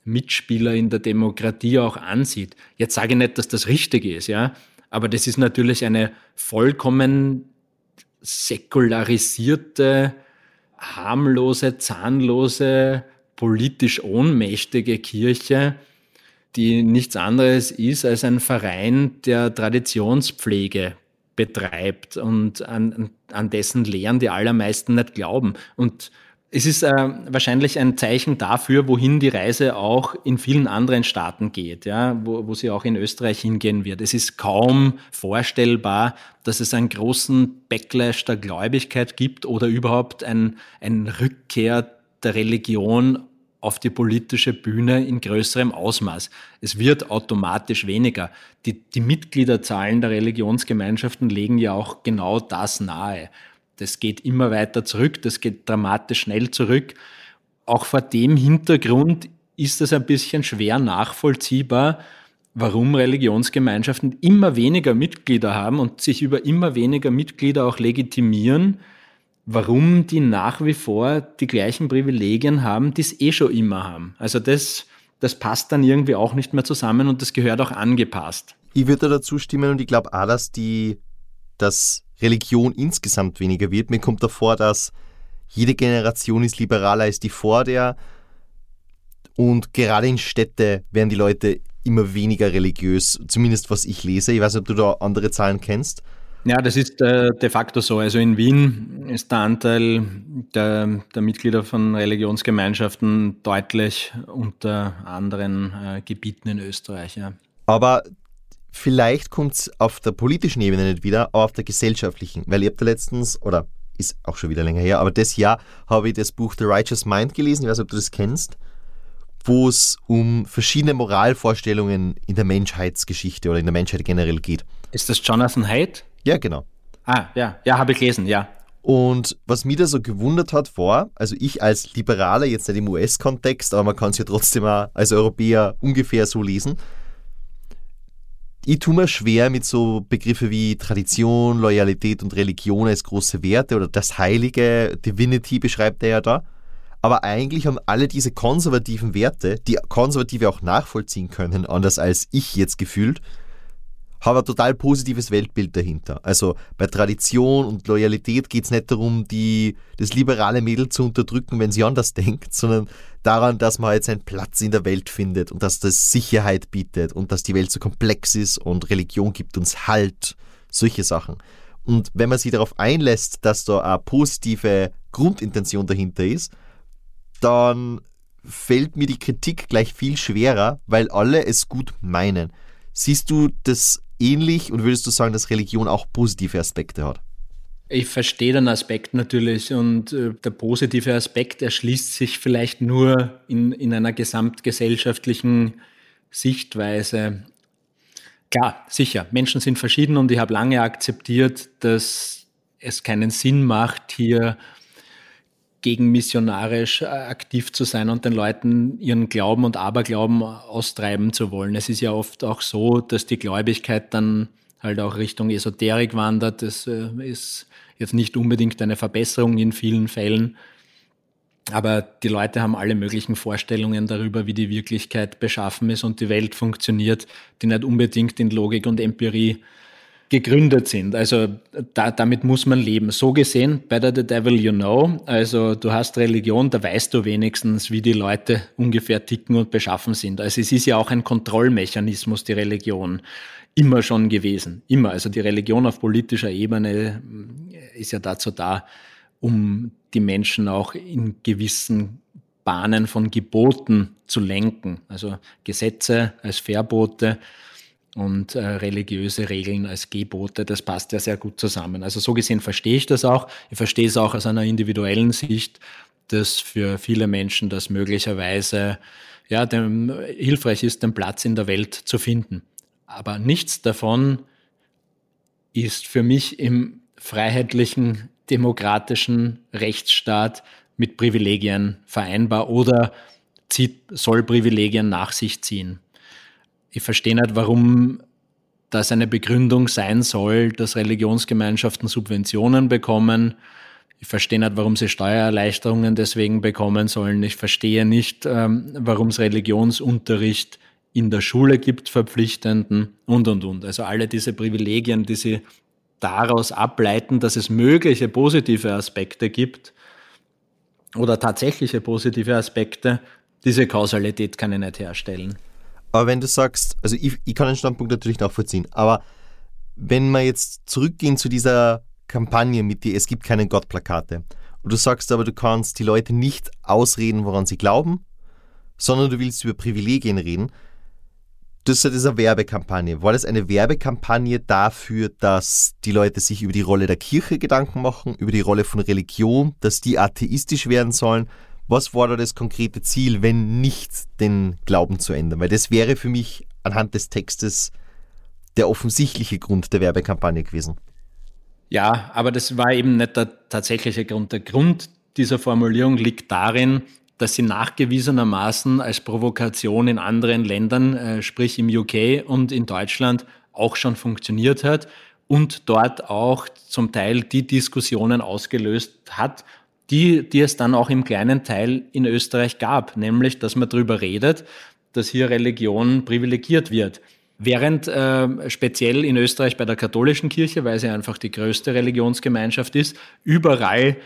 Mitspieler in der Demokratie auch ansieht. Jetzt sage ich nicht, dass das richtig ist, ja, aber das ist natürlich eine vollkommen säkularisierte, harmlose, zahnlose, politisch ohnmächtige Kirche, die nichts anderes ist als ein Verein, der Traditionspflege betreibt und an, an dessen Lehren die allermeisten nicht glauben. Und es ist äh, wahrscheinlich ein Zeichen dafür, wohin die Reise auch in vielen anderen Staaten geht, ja, wo, wo sie auch in Österreich hingehen wird. Es ist kaum vorstellbar, dass es einen großen Backlash der Gläubigkeit gibt oder überhaupt ein, ein Rückkehr der Religion auf die politische Bühne in größerem Ausmaß. Es wird automatisch weniger. Die, die Mitgliederzahlen der Religionsgemeinschaften legen ja auch genau das nahe. Das geht immer weiter zurück, das geht dramatisch schnell zurück. Auch vor dem Hintergrund ist es ein bisschen schwer nachvollziehbar, warum Religionsgemeinschaften immer weniger Mitglieder haben und sich über immer weniger Mitglieder auch legitimieren, warum die nach wie vor die gleichen Privilegien haben, die es eh schon immer haben. Also das, das passt dann irgendwie auch nicht mehr zusammen und das gehört auch angepasst. Ich würde dazu stimmen und ich glaube auch, dass die, dass Religion insgesamt weniger wird. Mir kommt davor, dass jede Generation ist liberaler als die vor der. Und gerade in Städte werden die Leute immer weniger religiös, zumindest was ich lese. Ich weiß nicht, ob du da andere Zahlen kennst. Ja, das ist äh, de facto so. Also in Wien ist der Anteil der, der Mitglieder von Religionsgemeinschaften deutlich unter anderen äh, Gebieten in Österreich. Ja. Aber Vielleicht kommt es auf der politischen Ebene nicht wieder, aber auf der gesellschaftlichen. Weil ich habe da letztens, oder ist auch schon wieder länger her, aber das Jahr habe ich das Buch The Righteous Mind gelesen, ich weiß nicht, ob du das kennst, wo es um verschiedene Moralvorstellungen in der Menschheitsgeschichte oder in der Menschheit generell geht. Ist das Jonathan Haidt? Ja, genau. Ah, ja, ja, habe ich gelesen, ja. Und was mich da so gewundert hat vor, also ich als Liberaler, jetzt nicht im US-Kontext, aber man kann es ja trotzdem auch als Europäer ungefähr so lesen, ich tue mir schwer mit so Begriffe wie Tradition, Loyalität und Religion als große Werte oder das Heilige, Divinity beschreibt er ja da. Aber eigentlich haben alle diese konservativen Werte, die Konservative auch nachvollziehen können, anders als ich jetzt gefühlt, habe ein total positives Weltbild dahinter. Also bei Tradition und Loyalität geht es nicht darum, die, das liberale Mädel zu unterdrücken, wenn sie anders denkt, sondern daran, dass man jetzt einen Platz in der Welt findet und dass das Sicherheit bietet und dass die Welt so komplex ist und Religion gibt uns Halt, solche Sachen. Und wenn man sich darauf einlässt, dass da eine positive Grundintention dahinter ist, dann fällt mir die Kritik gleich viel schwerer, weil alle es gut meinen. Siehst du das ähnlich und würdest du sagen, dass Religion auch positive Aspekte hat? Ich verstehe den Aspekt natürlich und äh, der positive Aspekt erschließt sich vielleicht nur in, in einer gesamtgesellschaftlichen Sichtweise. Klar, sicher. Menschen sind verschieden und ich habe lange akzeptiert, dass es keinen Sinn macht, hier gegen missionarisch äh, aktiv zu sein und den Leuten ihren Glauben und Aberglauben austreiben zu wollen. Es ist ja oft auch so, dass die Gläubigkeit dann halt auch Richtung Esoterik wandert. Das äh, ist jetzt nicht unbedingt eine Verbesserung in vielen Fällen. Aber die Leute haben alle möglichen Vorstellungen darüber, wie die Wirklichkeit beschaffen ist und die Welt funktioniert, die nicht unbedingt in Logik und Empirie gegründet sind. Also da, damit muss man leben. So gesehen, better the devil you know. Also du hast Religion, da weißt du wenigstens, wie die Leute ungefähr ticken und beschaffen sind. Also es ist ja auch ein Kontrollmechanismus, die Religion. Immer schon gewesen. Immer. Also die Religion auf politischer Ebene ist ja dazu da, um die Menschen auch in gewissen Bahnen von Geboten zu lenken. Also Gesetze als Verbote und äh, religiöse Regeln als Gebote, das passt ja sehr gut zusammen. Also so gesehen verstehe ich das auch. Ich verstehe es auch aus einer individuellen Sicht, dass für viele Menschen das möglicherweise ja, dem, hilfreich ist, den Platz in der Welt zu finden. Aber nichts davon ist für mich im freiheitlichen demokratischen Rechtsstaat mit Privilegien vereinbar oder zieht, soll Privilegien nach sich ziehen. Ich verstehe nicht, warum das eine Begründung sein soll, dass Religionsgemeinschaften Subventionen bekommen. Ich verstehe nicht, warum sie Steuererleichterungen deswegen bekommen sollen. Ich verstehe nicht, ähm, warum es Religionsunterricht in der Schule gibt, verpflichtenden und, und, und. Also alle diese Privilegien, die sie daraus ableiten, dass es mögliche positive Aspekte gibt oder tatsächliche positive Aspekte, diese Kausalität kann ich nicht herstellen. Aber wenn du sagst, also ich, ich kann den Standpunkt natürlich nachvollziehen, aber wenn wir jetzt zurückgehen zu dieser Kampagne mit dir, es gibt keine Gottplakate, und du sagst aber, du kannst die Leute nicht ausreden, woran sie glauben, sondern du willst über Privilegien reden, das ist eine Werbekampagne. War das eine Werbekampagne dafür, dass die Leute sich über die Rolle der Kirche Gedanken machen, über die Rolle von Religion, dass die atheistisch werden sollen? Was war da das konkrete Ziel, wenn nicht den Glauben zu ändern? Weil das wäre für mich anhand des Textes der offensichtliche Grund der Werbekampagne gewesen. Ja, aber das war eben nicht der tatsächliche Grund. Der Grund dieser Formulierung liegt darin, dass sie nachgewiesenermaßen als Provokation in anderen Ländern, äh, sprich im UK und in Deutschland, auch schon funktioniert hat und dort auch zum Teil die Diskussionen ausgelöst hat, die, die es dann auch im kleinen Teil in Österreich gab, nämlich, dass man darüber redet, dass hier Religion privilegiert wird. Während äh, speziell in Österreich bei der katholischen Kirche, weil sie einfach die größte Religionsgemeinschaft ist, überall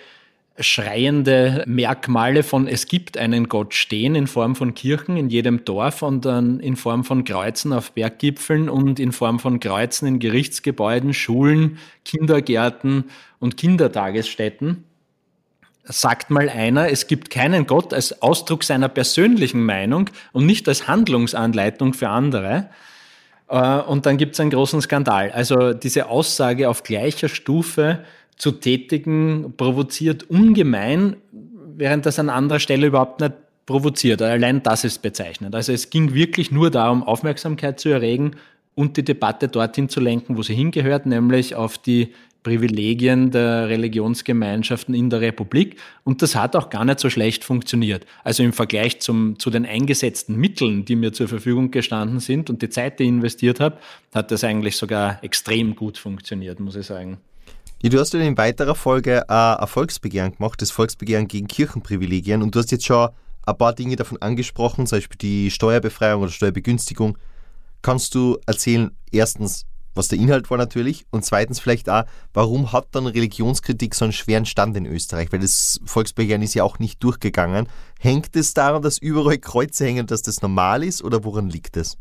schreiende Merkmale von es gibt einen Gott stehen in Form von Kirchen in jedem Dorf und dann in Form von Kreuzen auf Berggipfeln und in Form von Kreuzen in Gerichtsgebäuden, Schulen, Kindergärten und Kindertagesstätten. Sagt mal einer, es gibt keinen Gott als Ausdruck seiner persönlichen Meinung und nicht als Handlungsanleitung für andere. Äh, und dann gibt es einen großen Skandal. Also diese Aussage auf gleicher Stufe zu tätigen, provoziert ungemein, während das an anderer Stelle überhaupt nicht provoziert. Allein das ist bezeichnend. Also es ging wirklich nur darum, Aufmerksamkeit zu erregen und die Debatte dorthin zu lenken, wo sie hingehört, nämlich auf die Privilegien der Religionsgemeinschaften in der Republik. Und das hat auch gar nicht so schlecht funktioniert. Also im Vergleich zum, zu den eingesetzten Mitteln, die mir zur Verfügung gestanden sind und die Zeit, die ich investiert habe, hat das eigentlich sogar extrem gut funktioniert, muss ich sagen. Ja, du hast in weiterer Folge äh, ein Volksbegehren gemacht, das Volksbegehren gegen Kirchenprivilegien. Und du hast jetzt schon ein paar Dinge davon angesprochen, zum Beispiel die Steuerbefreiung oder Steuerbegünstigung. Kannst du erzählen, erstens, was der Inhalt war natürlich und zweitens vielleicht auch, warum hat dann Religionskritik so einen schweren Stand in Österreich? Weil das Volksbegehren ist ja auch nicht durchgegangen. Hängt es daran, dass überall Kreuze hängen, dass das normal ist oder woran liegt es?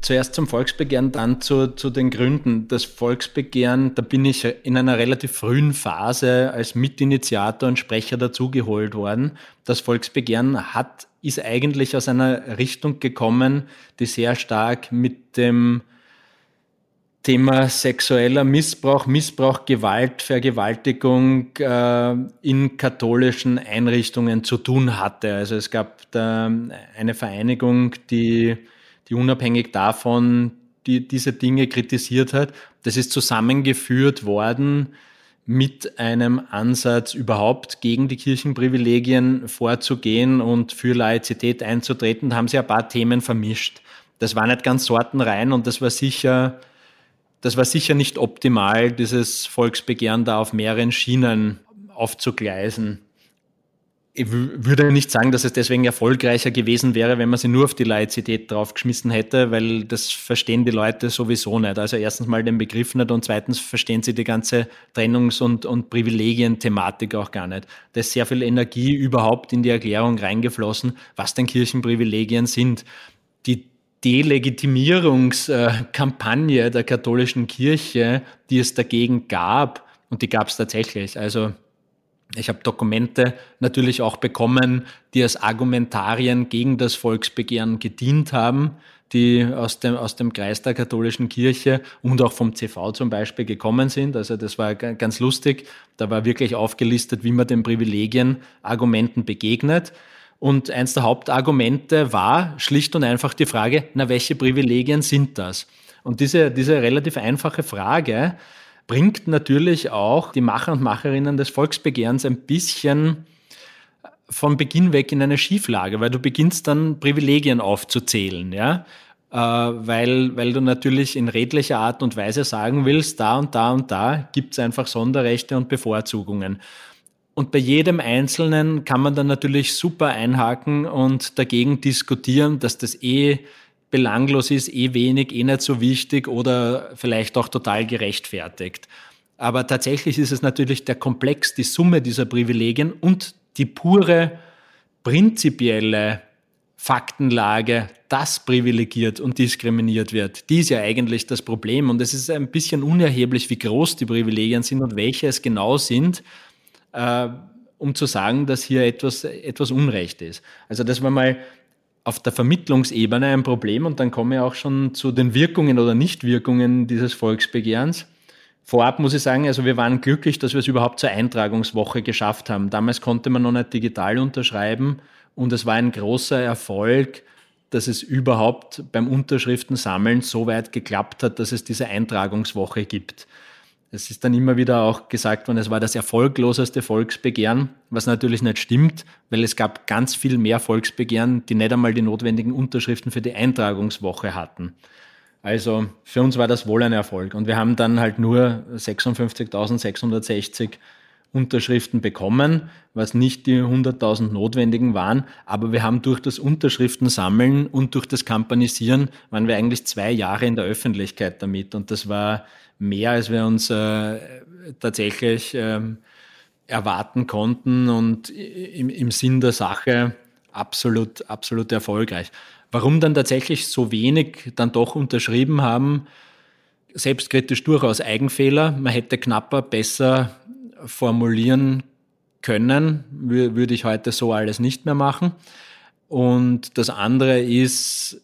zuerst zum Volksbegehren, dann zu, zu den Gründen. Das Volksbegehren, da bin ich in einer relativ frühen Phase als Mitinitiator und Sprecher dazugeholt worden. Das Volksbegehren hat, ist eigentlich aus einer Richtung gekommen, die sehr stark mit dem Thema sexueller Missbrauch, Missbrauch, Gewalt, Vergewaltigung äh, in katholischen Einrichtungen zu tun hatte. Also es gab da eine Vereinigung, die die unabhängig davon die diese Dinge kritisiert hat. Das ist zusammengeführt worden mit einem Ansatz überhaupt gegen die Kirchenprivilegien vorzugehen und für Laizität einzutreten, da haben sie ein paar Themen vermischt. Das war nicht ganz sortenrein und das war sicher, das war sicher nicht optimal, dieses Volksbegehren da auf mehreren Schienen aufzugleisen ich würde nicht sagen, dass es deswegen erfolgreicher gewesen wäre, wenn man sie nur auf die Laizität draufgeschmissen hätte, weil das verstehen die Leute sowieso nicht. Also erstens mal den Begriff nicht und zweitens verstehen sie die ganze Trennungs- und, und Privilegien-Thematik auch gar nicht. Da ist sehr viel Energie überhaupt in die Erklärung reingeflossen, was denn Kirchenprivilegien sind. Delegitimierungskampagne der katholischen Kirche, die es dagegen gab, und die gab es tatsächlich. Also ich habe Dokumente natürlich auch bekommen, die als Argumentarien gegen das Volksbegehren gedient haben, die aus dem, aus dem Kreis der katholischen Kirche und auch vom CV zum Beispiel gekommen sind. Also das war ganz lustig. Da war wirklich aufgelistet, wie man den Privilegien Argumenten begegnet. Und eins der Hauptargumente war schlicht und einfach die Frage, na, welche Privilegien sind das? Und diese, diese relativ einfache Frage bringt natürlich auch die Macher und Macherinnen des Volksbegehrens ein bisschen von Beginn weg in eine Schieflage, weil du beginnst dann Privilegien aufzuzählen, ja, äh, weil, weil du natürlich in redlicher Art und Weise sagen willst, da und da und da gibt es einfach Sonderrechte und Bevorzugungen. Und bei jedem Einzelnen kann man dann natürlich super einhaken und dagegen diskutieren, dass das eh belanglos ist, eh wenig, eh nicht so wichtig oder vielleicht auch total gerechtfertigt. Aber tatsächlich ist es natürlich der Komplex, die Summe dieser Privilegien und die pure prinzipielle Faktenlage, das privilegiert und diskriminiert wird. Die ist ja eigentlich das Problem. Und es ist ein bisschen unerheblich, wie groß die Privilegien sind und welche es genau sind, äh, um zu sagen, dass hier etwas, etwas Unrecht ist. Also das war mal auf der Vermittlungsebene ein Problem und dann komme ich auch schon zu den Wirkungen oder Nichtwirkungen dieses Volksbegehrens. Vorab muss ich sagen, also wir waren glücklich, dass wir es überhaupt zur Eintragungswoche geschafft haben. Damals konnte man noch nicht digital unterschreiben und es war ein großer Erfolg, dass es überhaupt beim Unterschriftensammeln so weit geklappt hat, dass es diese Eintragungswoche gibt. Es ist dann immer wieder auch gesagt worden, es war das erfolgloseste Volksbegehren, was natürlich nicht stimmt, weil es gab ganz viel mehr Volksbegehren, die nicht einmal die notwendigen Unterschriften für die Eintragungswoche hatten. Also für uns war das wohl ein Erfolg. Und wir haben dann halt nur 56.660 Unterschriften bekommen, was nicht die 100.000 notwendigen waren. Aber wir haben durch das Unterschriftensammeln und durch das Kampanisieren waren wir eigentlich zwei Jahre in der Öffentlichkeit damit. Und das war mehr, als wir uns äh, tatsächlich ähm, erwarten konnten und im, im Sinn der Sache absolut, absolut erfolgreich. Warum dann tatsächlich so wenig dann doch unterschrieben haben, selbstkritisch durchaus Eigenfehler. Man hätte knapper, besser formulieren können, würde ich heute so alles nicht mehr machen. Und das andere ist,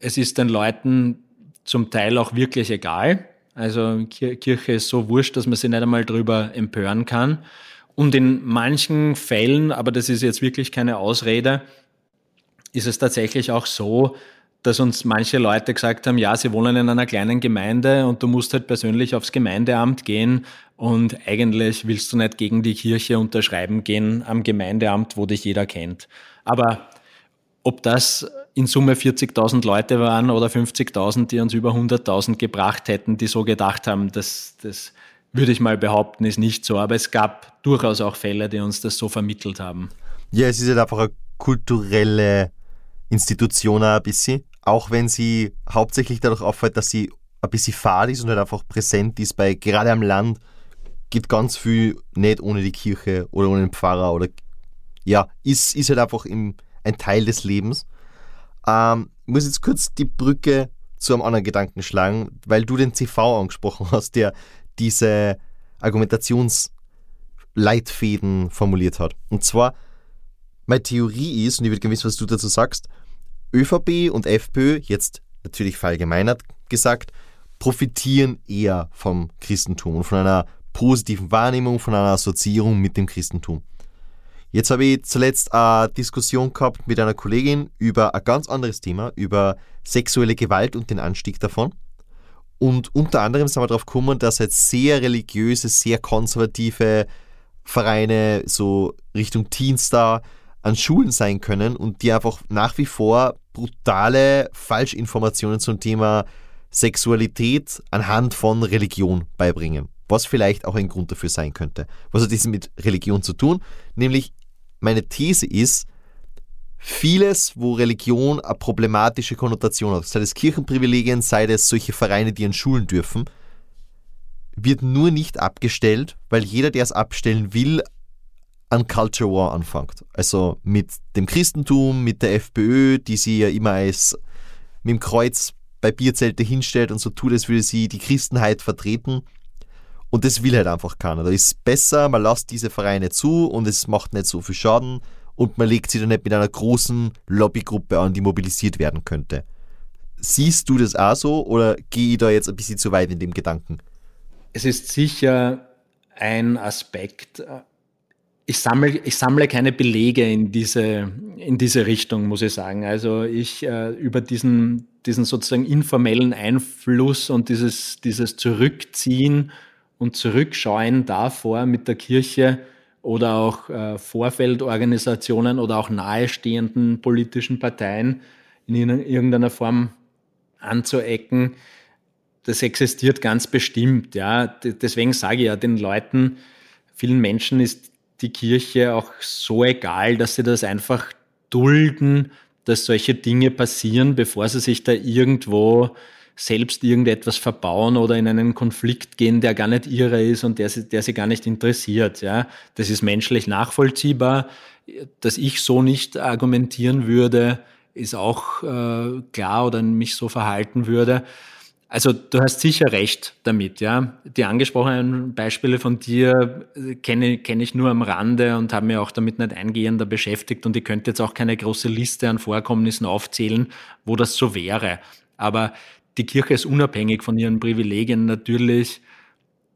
es ist den Leuten zum Teil auch wirklich egal. Also Kirche ist so wurscht, dass man sich nicht einmal drüber empören kann. Und in manchen Fällen, aber das ist jetzt wirklich keine Ausrede, ist es tatsächlich auch so, dass uns manche Leute gesagt haben, ja, sie wohnen in einer kleinen Gemeinde und du musst halt persönlich aufs Gemeindeamt gehen und eigentlich willst du nicht gegen die Kirche unterschreiben gehen am Gemeindeamt, wo dich jeder kennt. Aber ob das in Summe 40.000 Leute waren oder 50.000, die uns über 100.000 gebracht hätten, die so gedacht haben, das, das würde ich mal behaupten, ist nicht so. Aber es gab durchaus auch Fälle, die uns das so vermittelt haben. Ja, es ist halt einfach eine kulturelle Institution ein bisschen, auch wenn sie hauptsächlich dadurch auffällt, dass sie ein bisschen fad ist und halt einfach präsent ist, bei gerade am Land geht ganz viel nicht ohne die Kirche oder ohne den Pfarrer oder ja, ist, ist halt einfach im, ein Teil des Lebens. Ähm, ich muss jetzt kurz die Brücke zu einem anderen Gedanken schlagen, weil du den CV angesprochen hast, der diese Argumentationsleitfäden formuliert hat. Und zwar, meine Theorie ist, und ich würde gerne wissen, was du dazu sagst, ÖVP und FPÖ, jetzt natürlich verallgemeinert gesagt, profitieren eher vom Christentum und von einer positiven Wahrnehmung, von einer Assoziierung mit dem Christentum. Jetzt habe ich zuletzt eine Diskussion gehabt mit einer Kollegin über ein ganz anderes Thema, über sexuelle Gewalt und den Anstieg davon. Und unter anderem sind wir darauf gekommen, dass jetzt sehr religiöse, sehr konservative Vereine, so Richtung Teenstar, an Schulen sein können und die einfach nach wie vor brutale Falschinformationen zum Thema Sexualität anhand von Religion beibringen. Was vielleicht auch ein Grund dafür sein könnte. Was hat das mit Religion zu tun? Nämlich, meine These ist, vieles, wo Religion eine problematische Konnotation hat, sei es Kirchenprivilegien, sei es solche Vereine, die an Schulen dürfen, wird nur nicht abgestellt, weil jeder, der es abstellen will, an Culture War anfängt. Also mit dem Christentum, mit der FPÖ, die sie ja immer als mit dem Kreuz bei Bierzelte hinstellt und so tut, als würde sie die Christenheit vertreten. Und das will halt einfach keiner. Da ist es besser, man lässt diese Vereine zu und es macht nicht so viel Schaden und man legt sie dann nicht mit einer großen Lobbygruppe an, die mobilisiert werden könnte. Siehst du das auch so oder gehe ich da jetzt ein bisschen zu weit in dem Gedanken? Es ist sicher ein Aspekt. Ich sammle, ich sammle keine Belege in diese, in diese Richtung, muss ich sagen. Also ich äh, über diesen, diesen sozusagen informellen Einfluss und dieses, dieses Zurückziehen und Zurückschauen davor mit der Kirche oder auch äh, Vorfeldorganisationen oder auch nahestehenden politischen Parteien in irgendeiner Form anzuecken, das existiert ganz bestimmt. Ja. Deswegen sage ich ja den Leuten, vielen Menschen ist die Kirche auch so egal, dass sie das einfach dulden, dass solche Dinge passieren, bevor sie sich da irgendwo selbst irgendetwas verbauen oder in einen Konflikt gehen, der gar nicht ihrer ist und der, der sie gar nicht interessiert. Ja, das ist menschlich nachvollziehbar. Dass ich so nicht argumentieren würde, ist auch äh, klar oder mich so verhalten würde. Also du hast sicher recht damit, ja. Die angesprochenen Beispiele von dir äh, kenne, kenne ich nur am Rande und habe mir auch damit nicht eingehender beschäftigt und ich könnte jetzt auch keine große Liste an Vorkommnissen aufzählen, wo das so wäre. Aber die Kirche ist unabhängig von ihren Privilegien natürlich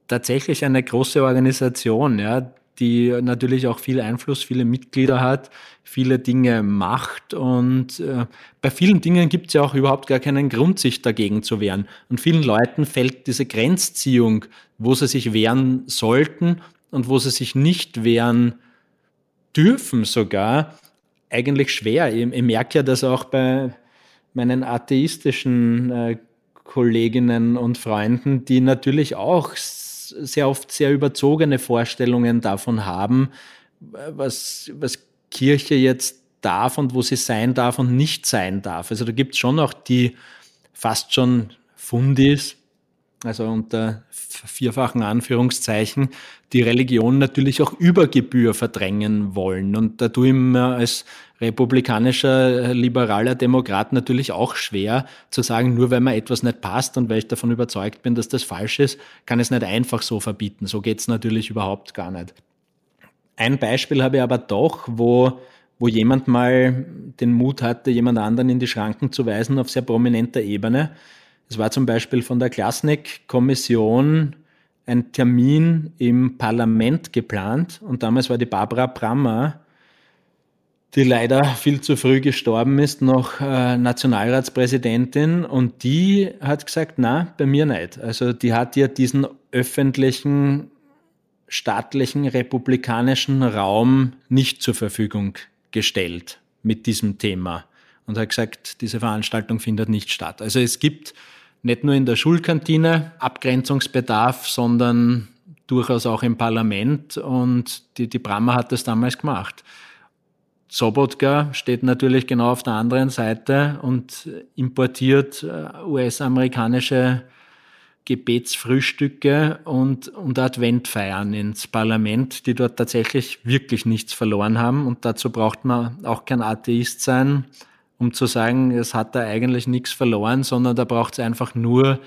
tatsächlich eine große Organisation, ja, die natürlich auch viel Einfluss, viele Mitglieder hat, viele Dinge macht und äh, bei vielen Dingen gibt es ja auch überhaupt gar keinen Grund, sich dagegen zu wehren. Und vielen Leuten fällt diese Grenzziehung, wo sie sich wehren sollten und wo sie sich nicht wehren dürfen sogar, eigentlich schwer. Ich, ich merke ja das auch bei meinen atheistischen äh, Kolleginnen und Freunden, die natürlich auch sehr oft sehr überzogene Vorstellungen davon haben, was, was Kirche jetzt darf und wo sie sein darf und nicht sein darf. Also da gibt es schon auch die fast schon Fundis, also unter vierfachen Anführungszeichen, die Religion natürlich auch über Gebühr verdrängen wollen. Und da tue ich mir als republikanischer, äh, liberaler Demokrat natürlich auch schwer zu sagen, nur weil mir etwas nicht passt und weil ich davon überzeugt bin, dass das falsch ist, kann es nicht einfach so verbieten. So geht es natürlich überhaupt gar nicht. Ein Beispiel habe ich aber doch, wo, wo jemand mal den Mut hatte, jemand anderen in die Schranken zu weisen auf sehr prominenter Ebene. Es war zum Beispiel von der Klasnik-Kommission ein Termin im Parlament geplant und damals war die Barbara Brammer, die leider viel zu früh gestorben ist, noch äh, Nationalratspräsidentin und die hat gesagt, na, bei mir nicht. Also die hat ja diesen öffentlichen, staatlichen, republikanischen Raum nicht zur Verfügung gestellt mit diesem Thema und hat gesagt, diese Veranstaltung findet nicht statt. Also es gibt nicht nur in der Schulkantine Abgrenzungsbedarf, sondern durchaus auch im Parlament und die, die Brammer hat das damals gemacht. Sobotka steht natürlich genau auf der anderen Seite und importiert äh, US-amerikanische Gebetsfrühstücke und, und Adventfeiern ins Parlament, die dort tatsächlich wirklich nichts verloren haben. Und dazu braucht man auch kein Atheist sein, um zu sagen, es hat da eigentlich nichts verloren, sondern da braucht es einfach nur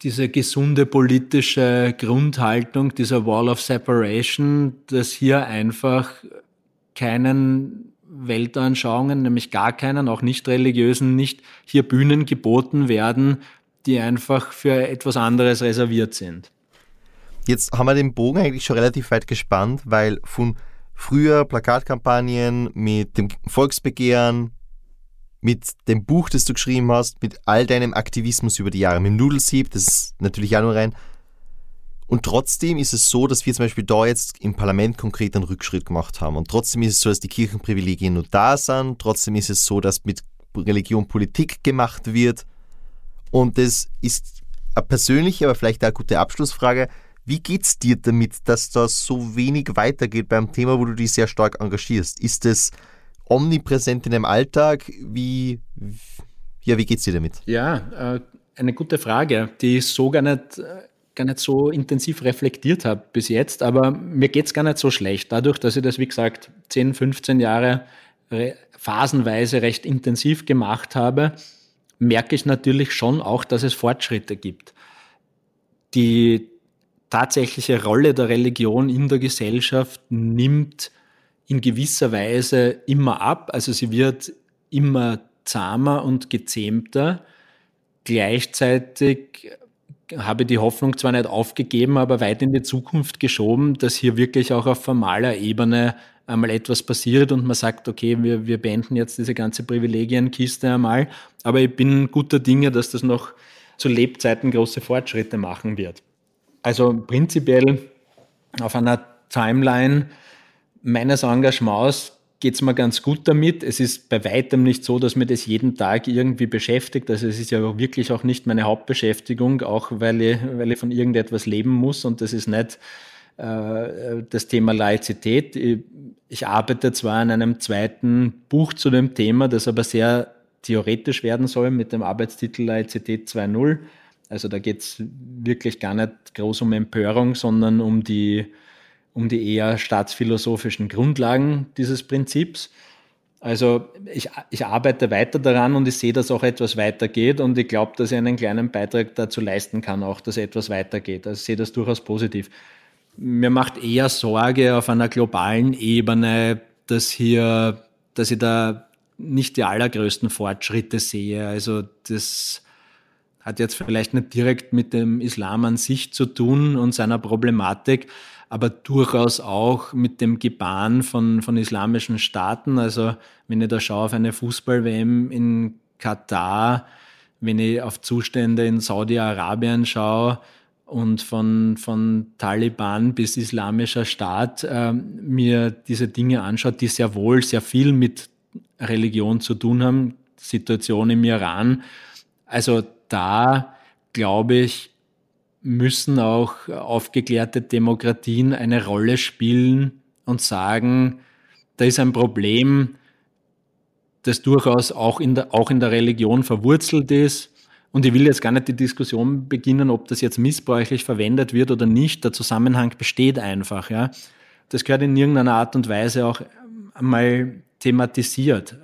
diese gesunde politische Grundhaltung, dieser Wall of Separation, dass hier einfach keinen Weltanschauungen, nämlich gar keinen, auch nicht religiösen, nicht hier Bühnen geboten werden, die einfach für etwas anderes reserviert sind. Jetzt haben wir den Bogen eigentlich schon relativ weit gespannt, weil von früher Plakatkampagnen, mit dem Volksbegehren, mit dem Buch, das du geschrieben hast, mit all deinem Aktivismus über die Jahre, mit dem Nudelsieb, das ist natürlich auch nur rein. Und trotzdem ist es so, dass wir zum Beispiel da jetzt im Parlament konkret einen Rückschritt gemacht haben. Und trotzdem ist es so, dass die Kirchenprivilegien nur da sind. Trotzdem ist es so, dass mit Religion Politik gemacht wird. Und das ist eine persönliche, aber vielleicht auch eine gute Abschlussfrage. Wie geht's dir damit, dass das so wenig weitergeht beim Thema, wo du dich sehr stark engagierst? Ist es omnipräsent in deinem Alltag? Wie, ja, wie geht's dir damit? Ja, äh, eine gute Frage, die ich so gar nicht, gar nicht so intensiv reflektiert habe bis jetzt, aber mir geht's gar nicht so schlecht. Dadurch, dass ich das, wie gesagt, 10, 15 Jahre phasenweise recht intensiv gemacht habe, merke ich natürlich schon auch, dass es Fortschritte gibt. Die tatsächliche Rolle der Religion in der Gesellschaft nimmt in gewisser Weise immer ab. Also sie wird immer zahmer und gezähmter. Gleichzeitig habe die Hoffnung zwar nicht aufgegeben, aber weit in die Zukunft geschoben, dass hier wirklich auch auf formaler Ebene einmal etwas passiert und man sagt, okay, wir, wir beenden jetzt diese ganze Privilegienkiste einmal. Aber ich bin guter Dinge, dass das noch zu Lebzeiten große Fortschritte machen wird. Also prinzipiell auf einer Timeline meines Engagements geht es mir ganz gut damit. Es ist bei weitem nicht so, dass mir das jeden Tag irgendwie beschäftigt. Also es ist ja wirklich auch nicht meine Hauptbeschäftigung, auch weil ich, weil ich von irgendetwas leben muss und das ist nicht äh, das Thema Laizität. Ich, ich arbeite zwar an einem zweiten Buch zu dem Thema, das aber sehr theoretisch werden soll mit dem Arbeitstitel Laizität 2.0 also da geht es wirklich gar nicht groß um Empörung, sondern um die, um die eher staatsphilosophischen Grundlagen dieses Prinzips. Also ich, ich arbeite weiter daran und ich sehe, dass auch etwas weitergeht und ich glaube, dass ich einen kleinen Beitrag dazu leisten kann, auch dass etwas weitergeht. Also ich sehe das durchaus positiv. Mir macht eher Sorge auf einer globalen Ebene, dass hier, dass ich da nicht die allergrößten Fortschritte sehe. Also das, hat jetzt vielleicht nicht direkt mit dem Islam an sich zu tun und seiner Problematik, aber durchaus auch mit dem Gebaren von, von islamischen Staaten. Also wenn ich da schaue auf eine Fußball-WM in Katar, wenn ich auf Zustände in Saudi-Arabien schaue und von, von Taliban bis islamischer Staat äh, mir diese Dinge anschaut, die sehr wohl sehr viel mit Religion zu tun haben, Situation im Iran. Also da, glaube ich, müssen auch aufgeklärte Demokratien eine Rolle spielen und sagen, da ist ein Problem, das durchaus auch in der, auch in der Religion verwurzelt ist. Und ich will jetzt gar nicht die Diskussion beginnen, ob das jetzt missbräuchlich verwendet wird oder nicht. Der Zusammenhang besteht einfach. Ja. Das gehört in irgendeiner Art und Weise auch einmal thematisiert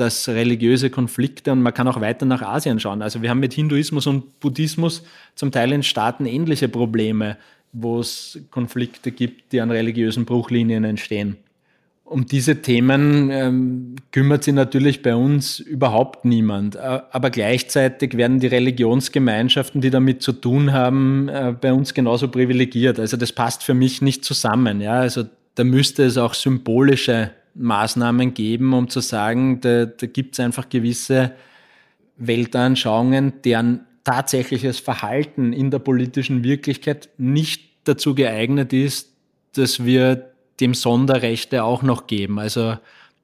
dass religiöse Konflikte, und man kann auch weiter nach Asien schauen, also wir haben mit Hinduismus und Buddhismus zum Teil in Staaten ähnliche Probleme, wo es Konflikte gibt, die an religiösen Bruchlinien entstehen. Um diese Themen ähm, kümmert sich natürlich bei uns überhaupt niemand. Aber gleichzeitig werden die Religionsgemeinschaften, die damit zu tun haben, äh, bei uns genauso privilegiert. Also das passt für mich nicht zusammen. Ja? Also da müsste es auch symbolische Maßnahmen geben, um zu sagen, da, da gibt es einfach gewisse Weltanschauungen, deren tatsächliches Verhalten in der politischen Wirklichkeit nicht dazu geeignet ist, dass wir dem Sonderrechte auch noch geben. Also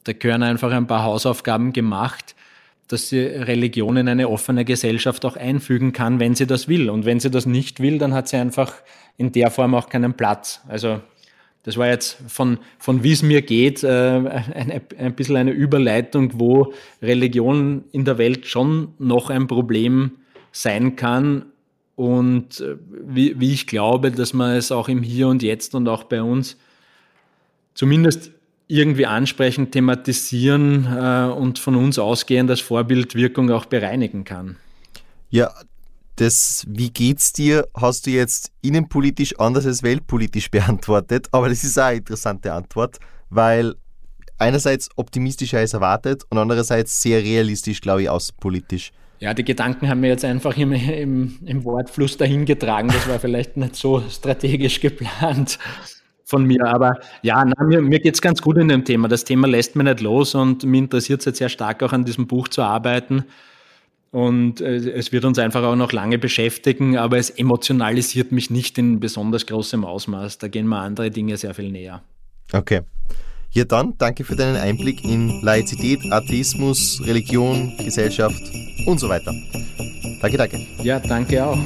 da gehören einfach ein paar Hausaufgaben gemacht, dass die Religion in eine offene Gesellschaft auch einfügen kann, wenn sie das will. Und wenn sie das nicht will, dann hat sie einfach in der Form auch keinen Platz. Also das war jetzt von, von wie es mir geht, äh, ein, ein bisschen eine Überleitung, wo Religion in der Welt schon noch ein Problem sein kann und äh, wie, wie ich glaube, dass man es auch im Hier und Jetzt und auch bei uns zumindest irgendwie ansprechen, thematisieren äh, und von uns ausgehend als Vorbildwirkung auch bereinigen kann. Ja, das Wie geht's dir hast du jetzt innenpolitisch anders als weltpolitisch beantwortet, aber das ist auch eine interessante Antwort, weil einerseits optimistischer als erwartet und andererseits sehr realistisch, glaube ich, außenpolitisch. Ja, die Gedanken haben wir jetzt einfach im, im, im Wortfluss dahingetragen. Das war vielleicht nicht so strategisch geplant. von mir. Aber ja, na, mir, mir geht es ganz gut in dem Thema. Das Thema lässt mir nicht los und mir interessiert es jetzt sehr stark auch an diesem Buch zu arbeiten. Und äh, es wird uns einfach auch noch lange beschäftigen, aber es emotionalisiert mich nicht in besonders großem Ausmaß. Da gehen mir andere Dinge sehr viel näher. Okay. Ja, dann danke für deinen Einblick in Laizität, Atheismus, Religion, Gesellschaft und so weiter. Danke, danke. Ja, danke auch.